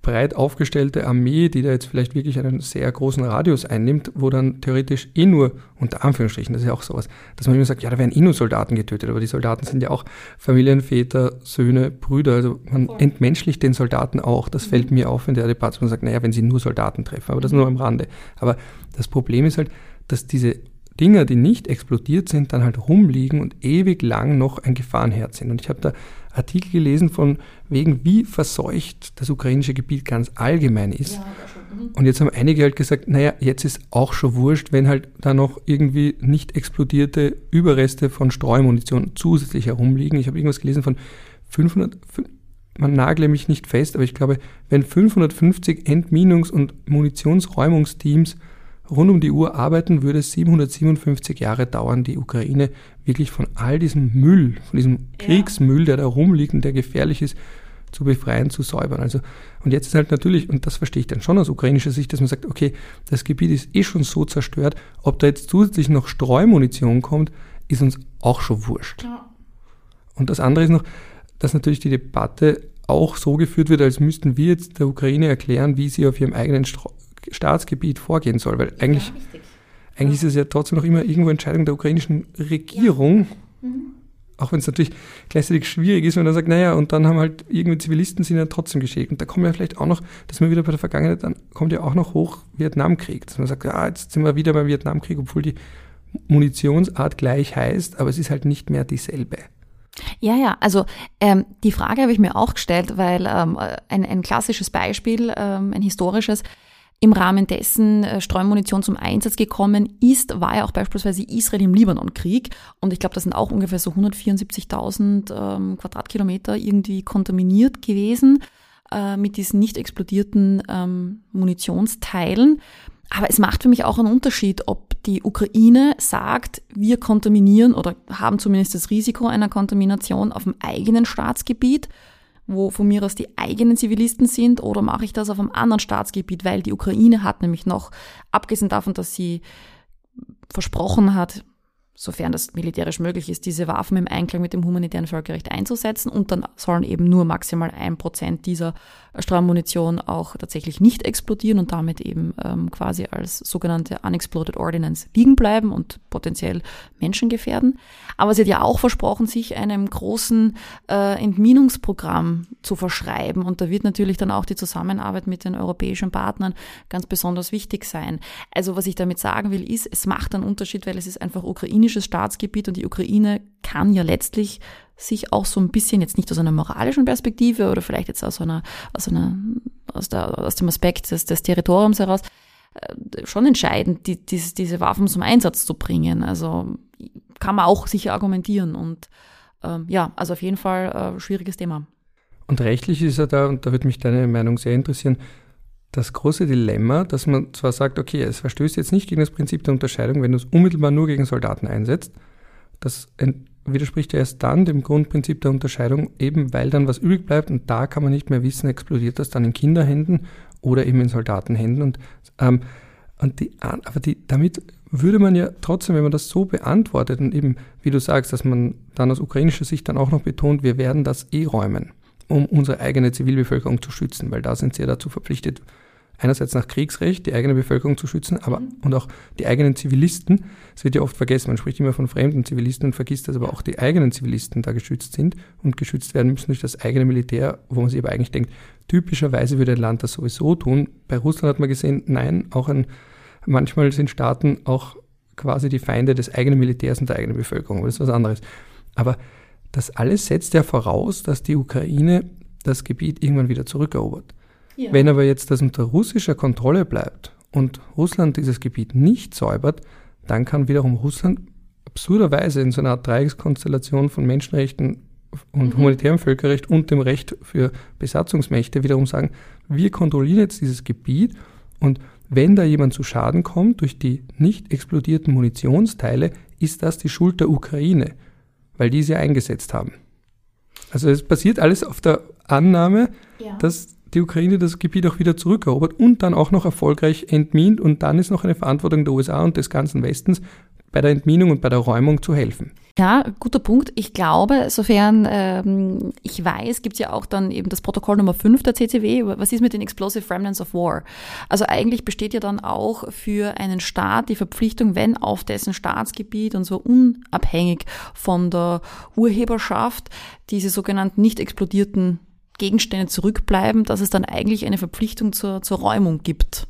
Speaker 1: breit aufgestellte Armee, die da jetzt vielleicht wirklich einen sehr großen Radius einnimmt, wo dann theoretisch eh nur, unter Anführungsstrichen, das ist ja auch sowas, dass man immer sagt, ja, da werden eh nur Soldaten getötet, aber die Soldaten sind ja auch Familienväter, Söhne, Brüder, also man entmenschlicht den Soldaten auch. Das fällt mir auf in der Debatte, man sagt, naja, wenn sie nur Soldaten treffen, aber das nur am Rande. Aber das Problem ist halt, dass diese Dinger, die nicht explodiert sind, dann halt rumliegen und ewig lang noch ein Gefahrenherd sind. Und ich habe da Artikel gelesen von wegen, wie verseucht das ukrainische Gebiet ganz allgemein ist. Ja, mhm. Und jetzt haben einige halt gesagt, naja, jetzt ist auch schon wurscht, wenn halt da noch irgendwie nicht explodierte Überreste von Streumunition zusätzlich herumliegen. Ich habe irgendwas gelesen von 500, man nagle mich nicht fest, aber ich glaube, wenn 550 Entminungs- und Munitionsräumungsteams rund um die Uhr arbeiten, würde es 757 Jahre dauern, die Ukraine wirklich von all diesem Müll, von diesem. Kriegsmüll, der da rumliegt und der gefährlich ist, zu befreien, zu säubern. Also, und jetzt ist halt natürlich, und das verstehe ich dann schon aus ukrainischer Sicht, dass man sagt, okay, das Gebiet ist eh schon so zerstört, ob da jetzt zusätzlich noch Streumunition kommt, ist uns auch schon wurscht. Ja. Und das andere ist noch, dass natürlich die Debatte auch so geführt wird, als müssten wir jetzt der Ukraine erklären, wie sie auf ihrem eigenen Stro Staatsgebiet vorgehen soll. Weil eigentlich, ja, eigentlich ist es ja trotzdem noch immer irgendwo Entscheidung der ukrainischen Regierung. Ja. Mhm. Auch wenn es natürlich gleichzeitig schwierig ist, wenn man sagt, naja, und dann haben halt irgendwie Zivilisten sind ja trotzdem geschädigt. Und da kommen ja vielleicht auch noch, dass man wieder bei der Vergangenheit, dann kommt ja auch noch hoch Vietnamkrieg. Dass man sagt, ja, jetzt sind wir wieder beim Vietnamkrieg, obwohl die Munitionsart gleich heißt, aber es ist halt nicht mehr dieselbe.
Speaker 2: Ja, ja, also ähm, die Frage habe ich mir auch gestellt, weil ähm, ein, ein klassisches Beispiel, ähm, ein historisches, im Rahmen dessen äh, Streumunition zum Einsatz gekommen ist, war ja auch beispielsweise Israel im Libanon-Krieg. Und ich glaube, das sind auch ungefähr so 174.000 ähm, Quadratkilometer irgendwie kontaminiert gewesen äh, mit diesen nicht explodierten ähm, Munitionsteilen. Aber es macht für mich auch einen Unterschied, ob die Ukraine sagt, wir kontaminieren oder haben zumindest das Risiko einer Kontamination auf dem eigenen Staatsgebiet wo von mir aus die eigenen Zivilisten sind, oder mache ich das auf einem anderen Staatsgebiet, weil die Ukraine hat nämlich noch, abgesehen davon, dass sie versprochen hat, sofern das militärisch möglich ist, diese Waffen im Einklang mit dem humanitären Völkerrecht einzusetzen und dann sollen eben nur maximal ein Prozent dieser Strahlenmunition auch tatsächlich nicht explodieren und damit eben ähm, quasi als sogenannte Unexploded Ordinance liegen bleiben und potenziell Menschen gefährden. Aber sie hat ja auch versprochen, sich einem großen äh, Entminungsprogramm zu verschreiben und da wird natürlich dann auch die Zusammenarbeit mit den europäischen Partnern ganz besonders wichtig sein. Also was ich damit sagen will, ist, es macht einen Unterschied, weil es ist einfach ukrainisch ukrainisches Staatsgebiet und die Ukraine kann ja letztlich sich auch so ein bisschen jetzt nicht aus einer moralischen Perspektive oder vielleicht jetzt aus einer, aus einer, aus, der, aus dem Aspekt des, des Territoriums heraus, äh, schon entscheidend, die, die, diese Waffen zum Einsatz zu bringen. Also kann man auch sicher argumentieren. Und ähm, ja, also auf jeden Fall äh, schwieriges Thema.
Speaker 1: Und rechtlich ist ja da, und da würde mich deine Meinung sehr interessieren, das große Dilemma, dass man zwar sagt, okay, es verstößt jetzt nicht gegen das Prinzip der Unterscheidung, wenn du es unmittelbar nur gegen Soldaten einsetzt. Das widerspricht ja erst dann dem Grundprinzip der Unterscheidung, eben weil dann was übrig bleibt und da kann man nicht mehr wissen, explodiert das dann in Kinderhänden oder eben in Soldatenhänden. Und, ähm, und die, aber die, damit würde man ja trotzdem, wenn man das so beantwortet und eben, wie du sagst, dass man dann aus ukrainischer Sicht dann auch noch betont, wir werden das eh räumen, um unsere eigene Zivilbevölkerung zu schützen, weil da sind sie ja dazu verpflichtet, einerseits nach Kriegsrecht die eigene Bevölkerung zu schützen, aber mhm. und auch die eigenen Zivilisten. Es wird ja oft vergessen, man spricht immer von fremden Zivilisten und vergisst, dass aber auch die eigenen Zivilisten da geschützt sind und geschützt werden müssen durch das eigene Militär, wo man sich aber eigentlich denkt, typischerweise würde ein Land das sowieso tun. Bei Russland hat man gesehen, nein, auch ein, manchmal sind Staaten auch quasi die Feinde des eigenen Militärs und der eigenen Bevölkerung, aber das ist was anderes. Aber das alles setzt ja voraus, dass die Ukraine das Gebiet irgendwann wieder zurückerobert. Ja. Wenn aber jetzt das unter russischer Kontrolle bleibt und Russland dieses Gebiet nicht säubert, dann kann wiederum Russland absurderweise in so einer Art Dreieckskonstellation von Menschenrechten und mhm. humanitärem Völkerrecht und dem Recht für Besatzungsmächte wiederum sagen, wir kontrollieren jetzt dieses Gebiet und wenn da jemand zu Schaden kommt durch die nicht explodierten Munitionsteile, ist das die Schuld der Ukraine, weil die sie eingesetzt haben. Also es basiert alles auf der Annahme, ja. dass die Ukraine das Gebiet auch wieder zurückerobert und dann auch noch erfolgreich entmint und dann ist noch eine Verantwortung der USA und des ganzen Westens, bei der Entminung und bei der Räumung zu helfen.
Speaker 2: Ja, guter Punkt. Ich glaube, sofern ähm, ich weiß, gibt es ja auch dann eben das Protokoll Nummer 5 der CCW. Was ist mit den Explosive Remnants of War? Also eigentlich besteht ja dann auch für einen Staat die Verpflichtung, wenn auf dessen Staatsgebiet und so unabhängig von der Urheberschaft diese sogenannten nicht explodierten Gegenstände zurückbleiben, dass es dann eigentlich eine Verpflichtung zur, zur Räumung gibt.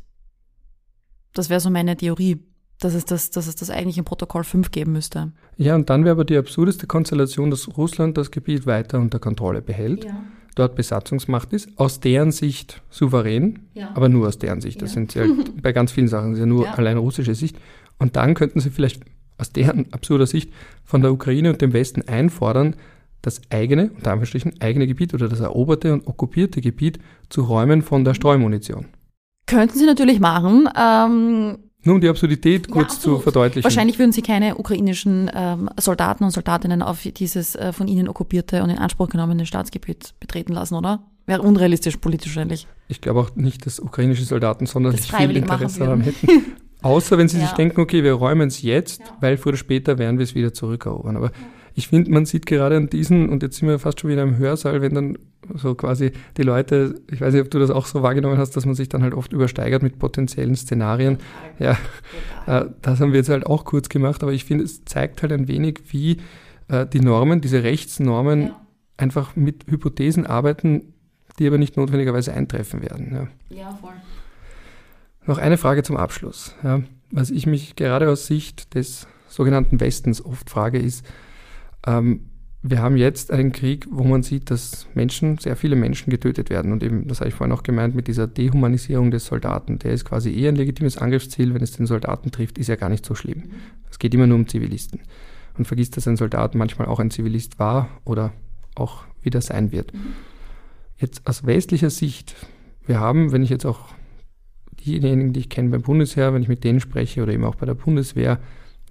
Speaker 2: Das wäre so meine Theorie, dass es, das, dass es das eigentlich im Protokoll 5 geben müsste.
Speaker 1: Ja, und dann wäre aber die absurdeste Konstellation, dass Russland das Gebiet weiter unter Kontrolle behält, ja. dort Besatzungsmacht ist, aus deren Sicht souverän, ja. aber nur aus deren Sicht. Das ja. sind sie [laughs] halt bei ganz vielen Sachen, ja nur allein russische Sicht. Und dann könnten sie vielleicht aus deren absurder Sicht von der Ukraine und dem Westen einfordern, das eigene, unter Anführungsstrichen, eigene Gebiet oder das eroberte und okkupierte Gebiet zu räumen von der Streumunition.
Speaker 2: Könnten Sie natürlich machen. Ähm,
Speaker 1: Nur um die Absurdität kurz ja, zu verdeutlichen.
Speaker 2: Wahrscheinlich würden Sie keine ukrainischen ähm, Soldaten und Soldatinnen auf dieses äh, von Ihnen okkupierte und in Anspruch genommene Staatsgebiet betreten lassen, oder? Wäre unrealistisch politisch wahrscheinlich.
Speaker 1: Ich glaube auch nicht, dass ukrainische Soldaten sonderlich viel Interesse daran hätten. Außer wenn sie [laughs] ja. sich denken, okay, wir räumen es jetzt, ja. weil früher oder später werden wir es wieder zurückerobern. Aber ich finde, man sieht gerade an diesen, und jetzt sind wir fast schon wieder im Hörsaal, wenn dann so quasi die Leute, ich weiß nicht, ob du das auch so wahrgenommen hast, dass man sich dann halt oft übersteigert mit potenziellen Szenarien. Ja, äh, das haben wir jetzt halt auch kurz gemacht, aber ich finde, es zeigt halt ein wenig, wie äh, die Normen, diese Rechtsnormen ja. einfach mit Hypothesen arbeiten, die aber nicht notwendigerweise eintreffen werden. Ja, ja voll. Noch eine Frage zum Abschluss. Was ich mich gerade aus Sicht des sogenannten Westens oft frage, ist, ähm, wir haben jetzt einen Krieg, wo man sieht, dass Menschen, sehr viele Menschen getötet werden. Und eben, das habe ich vorhin auch gemeint, mit dieser Dehumanisierung des Soldaten. Der ist quasi eher ein legitimes Angriffsziel. Wenn es den Soldaten trifft, ist ja gar nicht so schlimm. Es geht immer nur um Zivilisten. Und vergisst, dass ein Soldat manchmal auch ein Zivilist war oder auch wieder sein wird. Jetzt aus westlicher Sicht, wir haben, wenn ich jetzt auch diejenigen, die ich kenne beim Bundesheer, wenn ich mit denen spreche oder eben auch bei der Bundeswehr,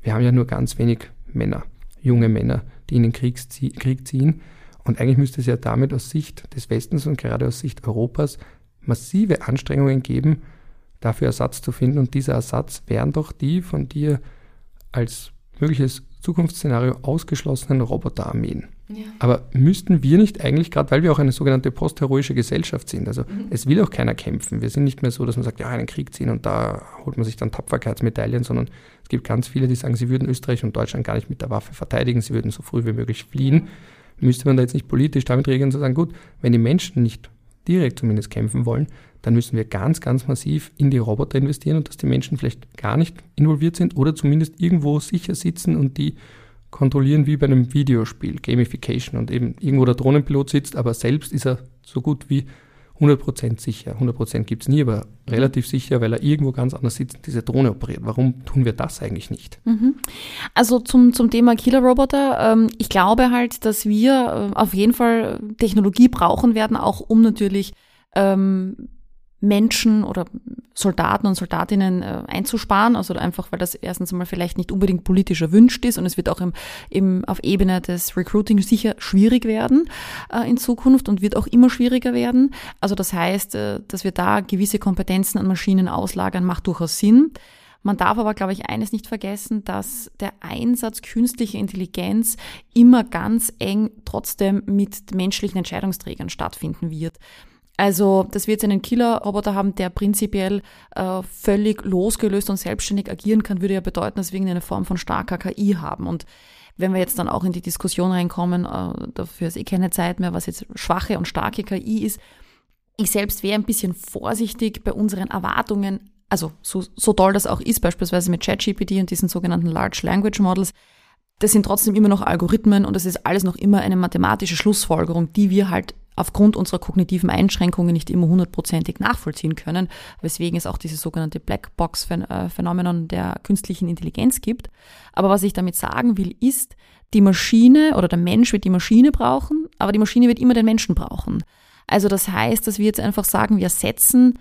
Speaker 1: wir haben ja nur ganz wenig Männer, junge Männer, die in den Krieg, Krieg ziehen. Und eigentlich müsste es ja damit aus Sicht des Westens und gerade aus Sicht Europas massive Anstrengungen geben, dafür Ersatz zu finden. Und dieser Ersatz wären doch die von dir als mögliches Zukunftsszenario ausgeschlossenen Roboterarmeen. Ja. Aber müssten wir nicht eigentlich, gerade weil wir auch eine sogenannte postheroische Gesellschaft sind, also mhm. es will auch keiner kämpfen. Wir sind nicht mehr so, dass man sagt, ja, einen Krieg ziehen und da holt man sich dann Tapferkeitsmedaillen, sondern es gibt ganz viele, die sagen, sie würden Österreich und Deutschland gar nicht mit der Waffe verteidigen, sie würden so früh wie möglich fliehen. Müsste man da jetzt nicht politisch damit regeln, zu sagen, gut, wenn die Menschen nicht direkt zumindest kämpfen wollen, dann müssen wir ganz, ganz massiv in die Roboter investieren und dass die Menschen vielleicht gar nicht involviert sind oder zumindest irgendwo sicher sitzen und die kontrollieren wie bei einem Videospiel, Gamification und eben irgendwo der Drohnenpilot sitzt, aber selbst ist er so gut wie 100% sicher. 100% gibt's nie, aber relativ sicher, weil er irgendwo ganz anders sitzt und diese Drohne operiert. Warum tun wir das eigentlich nicht? Mhm.
Speaker 2: Also zum, zum Thema Killer-Roboter. Ähm, ich glaube halt, dass wir äh, auf jeden Fall Technologie brauchen werden, auch um natürlich ähm, Menschen oder Soldaten und Soldatinnen äh, einzusparen. Also einfach, weil das erstens einmal vielleicht nicht unbedingt politisch erwünscht ist und es wird auch im, im, auf Ebene des Recruiting sicher schwierig werden äh, in Zukunft und wird auch immer schwieriger werden. Also das heißt, äh, dass wir da gewisse Kompetenzen an Maschinen auslagern, macht durchaus Sinn. Man darf aber, glaube ich, eines nicht vergessen, dass der Einsatz künstlicher Intelligenz immer ganz eng trotzdem mit menschlichen Entscheidungsträgern stattfinden wird. Also, dass wir jetzt einen Killer-Roboter haben, der prinzipiell äh, völlig losgelöst und selbstständig agieren kann, würde ja bedeuten, dass wir eine Form von starker KI haben. Und wenn wir jetzt dann auch in die Diskussion reinkommen, äh, dafür ist eh keine Zeit mehr, was jetzt schwache und starke KI ist. Ich selbst wäre ein bisschen vorsichtig bei unseren Erwartungen, also so, so toll das auch ist, beispielsweise mit ChatGPT und diesen sogenannten Large Language Models, das sind trotzdem immer noch Algorithmen und das ist alles noch immer eine mathematische Schlussfolgerung, die wir halt aufgrund unserer kognitiven Einschränkungen nicht immer hundertprozentig nachvollziehen können, weswegen es auch dieses sogenannte Blackbox-Phänomenon der künstlichen Intelligenz gibt. Aber was ich damit sagen will, ist, die Maschine oder der Mensch wird die Maschine brauchen, aber die Maschine wird immer den Menschen brauchen. Also das heißt, dass wir jetzt einfach sagen, wir ersetzen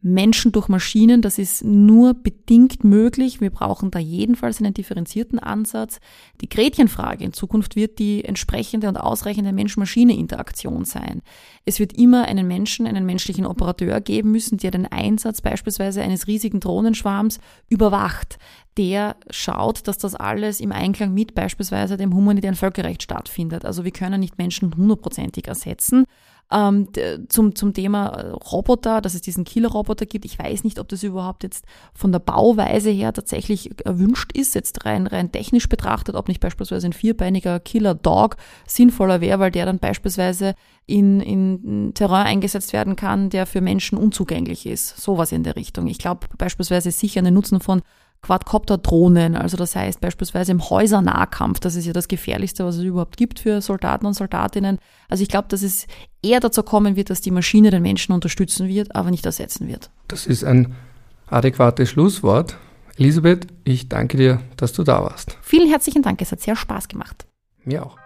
Speaker 2: Menschen durch Maschinen, das ist nur bedingt möglich. Wir brauchen da jedenfalls einen differenzierten Ansatz. Die Gretchenfrage in Zukunft wird die entsprechende und ausreichende Mensch-Maschine-Interaktion sein. Es wird immer einen Menschen, einen menschlichen Operateur geben müssen, der den Einsatz beispielsweise eines riesigen Drohnenschwarms überwacht, der schaut, dass das alles im Einklang mit beispielsweise dem humanitären Völkerrecht stattfindet. Also wir können nicht Menschen hundertprozentig ersetzen. Ähm, zum, zum Thema äh, Roboter, dass es diesen Killer-Roboter gibt. Ich weiß nicht, ob das überhaupt jetzt von der Bauweise her tatsächlich erwünscht ist, jetzt rein, rein technisch betrachtet, ob nicht beispielsweise ein vierbeiniger Killer-Dog sinnvoller wäre, weil der dann beispielsweise in, in Terrain eingesetzt werden kann, der für Menschen unzugänglich ist. Sowas in der Richtung. Ich glaube beispielsweise sicher einen Nutzen von Quadcopter-Drohnen, also das heißt beispielsweise im Häusernahkampf, das ist ja das Gefährlichste, was es überhaupt gibt für Soldaten und Soldatinnen. Also ich glaube, dass es eher dazu kommen wird, dass die Maschine den Menschen unterstützen wird, aber nicht ersetzen wird.
Speaker 1: Das ist ein adäquates Schlusswort. Elisabeth, ich danke dir, dass du da warst.
Speaker 2: Vielen herzlichen Dank, es hat sehr Spaß gemacht.
Speaker 1: Mir auch.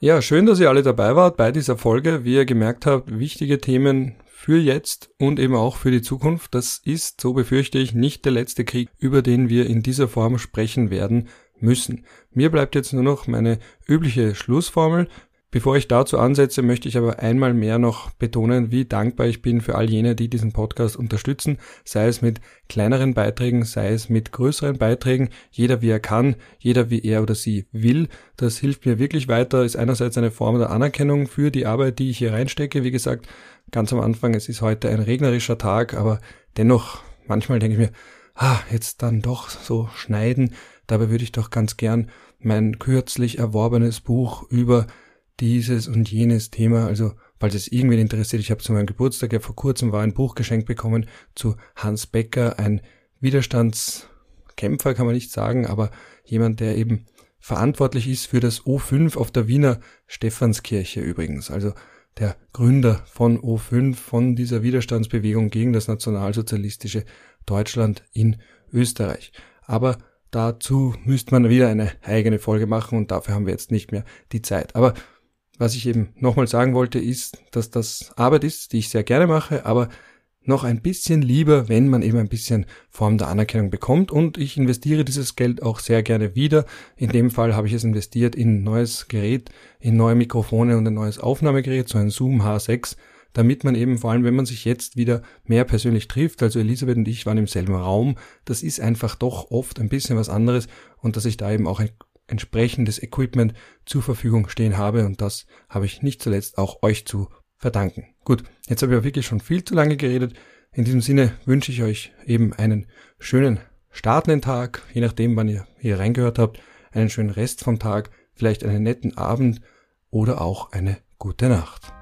Speaker 1: Ja, schön, dass ihr alle dabei wart bei dieser Folge. Wie ihr gemerkt habt, wichtige Themen für jetzt und eben auch für die Zukunft. Das ist, so befürchte ich, nicht der letzte Krieg, über den wir in dieser Form sprechen werden müssen. Mir bleibt jetzt nur noch meine übliche Schlussformel. Bevor ich dazu ansetze, möchte ich aber einmal mehr noch betonen, wie dankbar ich bin für all jene, die diesen Podcast unterstützen, sei es mit kleineren Beiträgen, sei es mit größeren Beiträgen, jeder wie er kann, jeder wie er oder sie will. Das hilft mir wirklich weiter, ist einerseits eine Form der Anerkennung für die Arbeit, die ich hier reinstecke. Wie gesagt, ganz am Anfang, es ist heute ein regnerischer Tag, aber dennoch, manchmal denke ich mir, ah, jetzt dann doch so schneiden. Dabei würde ich doch ganz gern mein kürzlich erworbenes Buch über dieses und jenes Thema, also falls es irgendwen interessiert, ich habe zu meinem Geburtstag ja vor kurzem war ein Buch geschenkt bekommen zu Hans Becker, ein Widerstandskämpfer kann man nicht sagen, aber jemand, der eben verantwortlich ist für das O5 auf der Wiener Stephanskirche übrigens. Also der Gründer von O5, von dieser Widerstandsbewegung gegen das nationalsozialistische Deutschland in Österreich. Aber dazu müsste man wieder eine eigene Folge machen und dafür haben wir jetzt nicht mehr die Zeit. Aber was ich eben nochmal sagen wollte, ist, dass das Arbeit ist, die ich sehr gerne mache, aber noch ein bisschen lieber, wenn man eben ein bisschen Form der Anerkennung bekommt und ich investiere dieses Geld auch sehr gerne wieder. In dem Fall habe ich es investiert in ein neues Gerät, in neue Mikrofone und ein neues Aufnahmegerät, so ein Zoom H6, damit man eben vor allem, wenn man sich jetzt wieder mehr persönlich trifft, also Elisabeth und ich waren im selben Raum, das ist einfach doch oft ein bisschen was anderes und dass ich da eben auch ein entsprechendes Equipment zur Verfügung stehen habe und das habe ich nicht zuletzt auch euch zu verdanken. Gut, jetzt habe ich auch wirklich schon viel zu lange geredet. In diesem Sinne wünsche ich euch eben einen schönen startenden Tag, je nachdem, wann ihr hier reingehört habt, einen schönen Rest vom Tag, vielleicht einen netten Abend oder auch eine gute Nacht.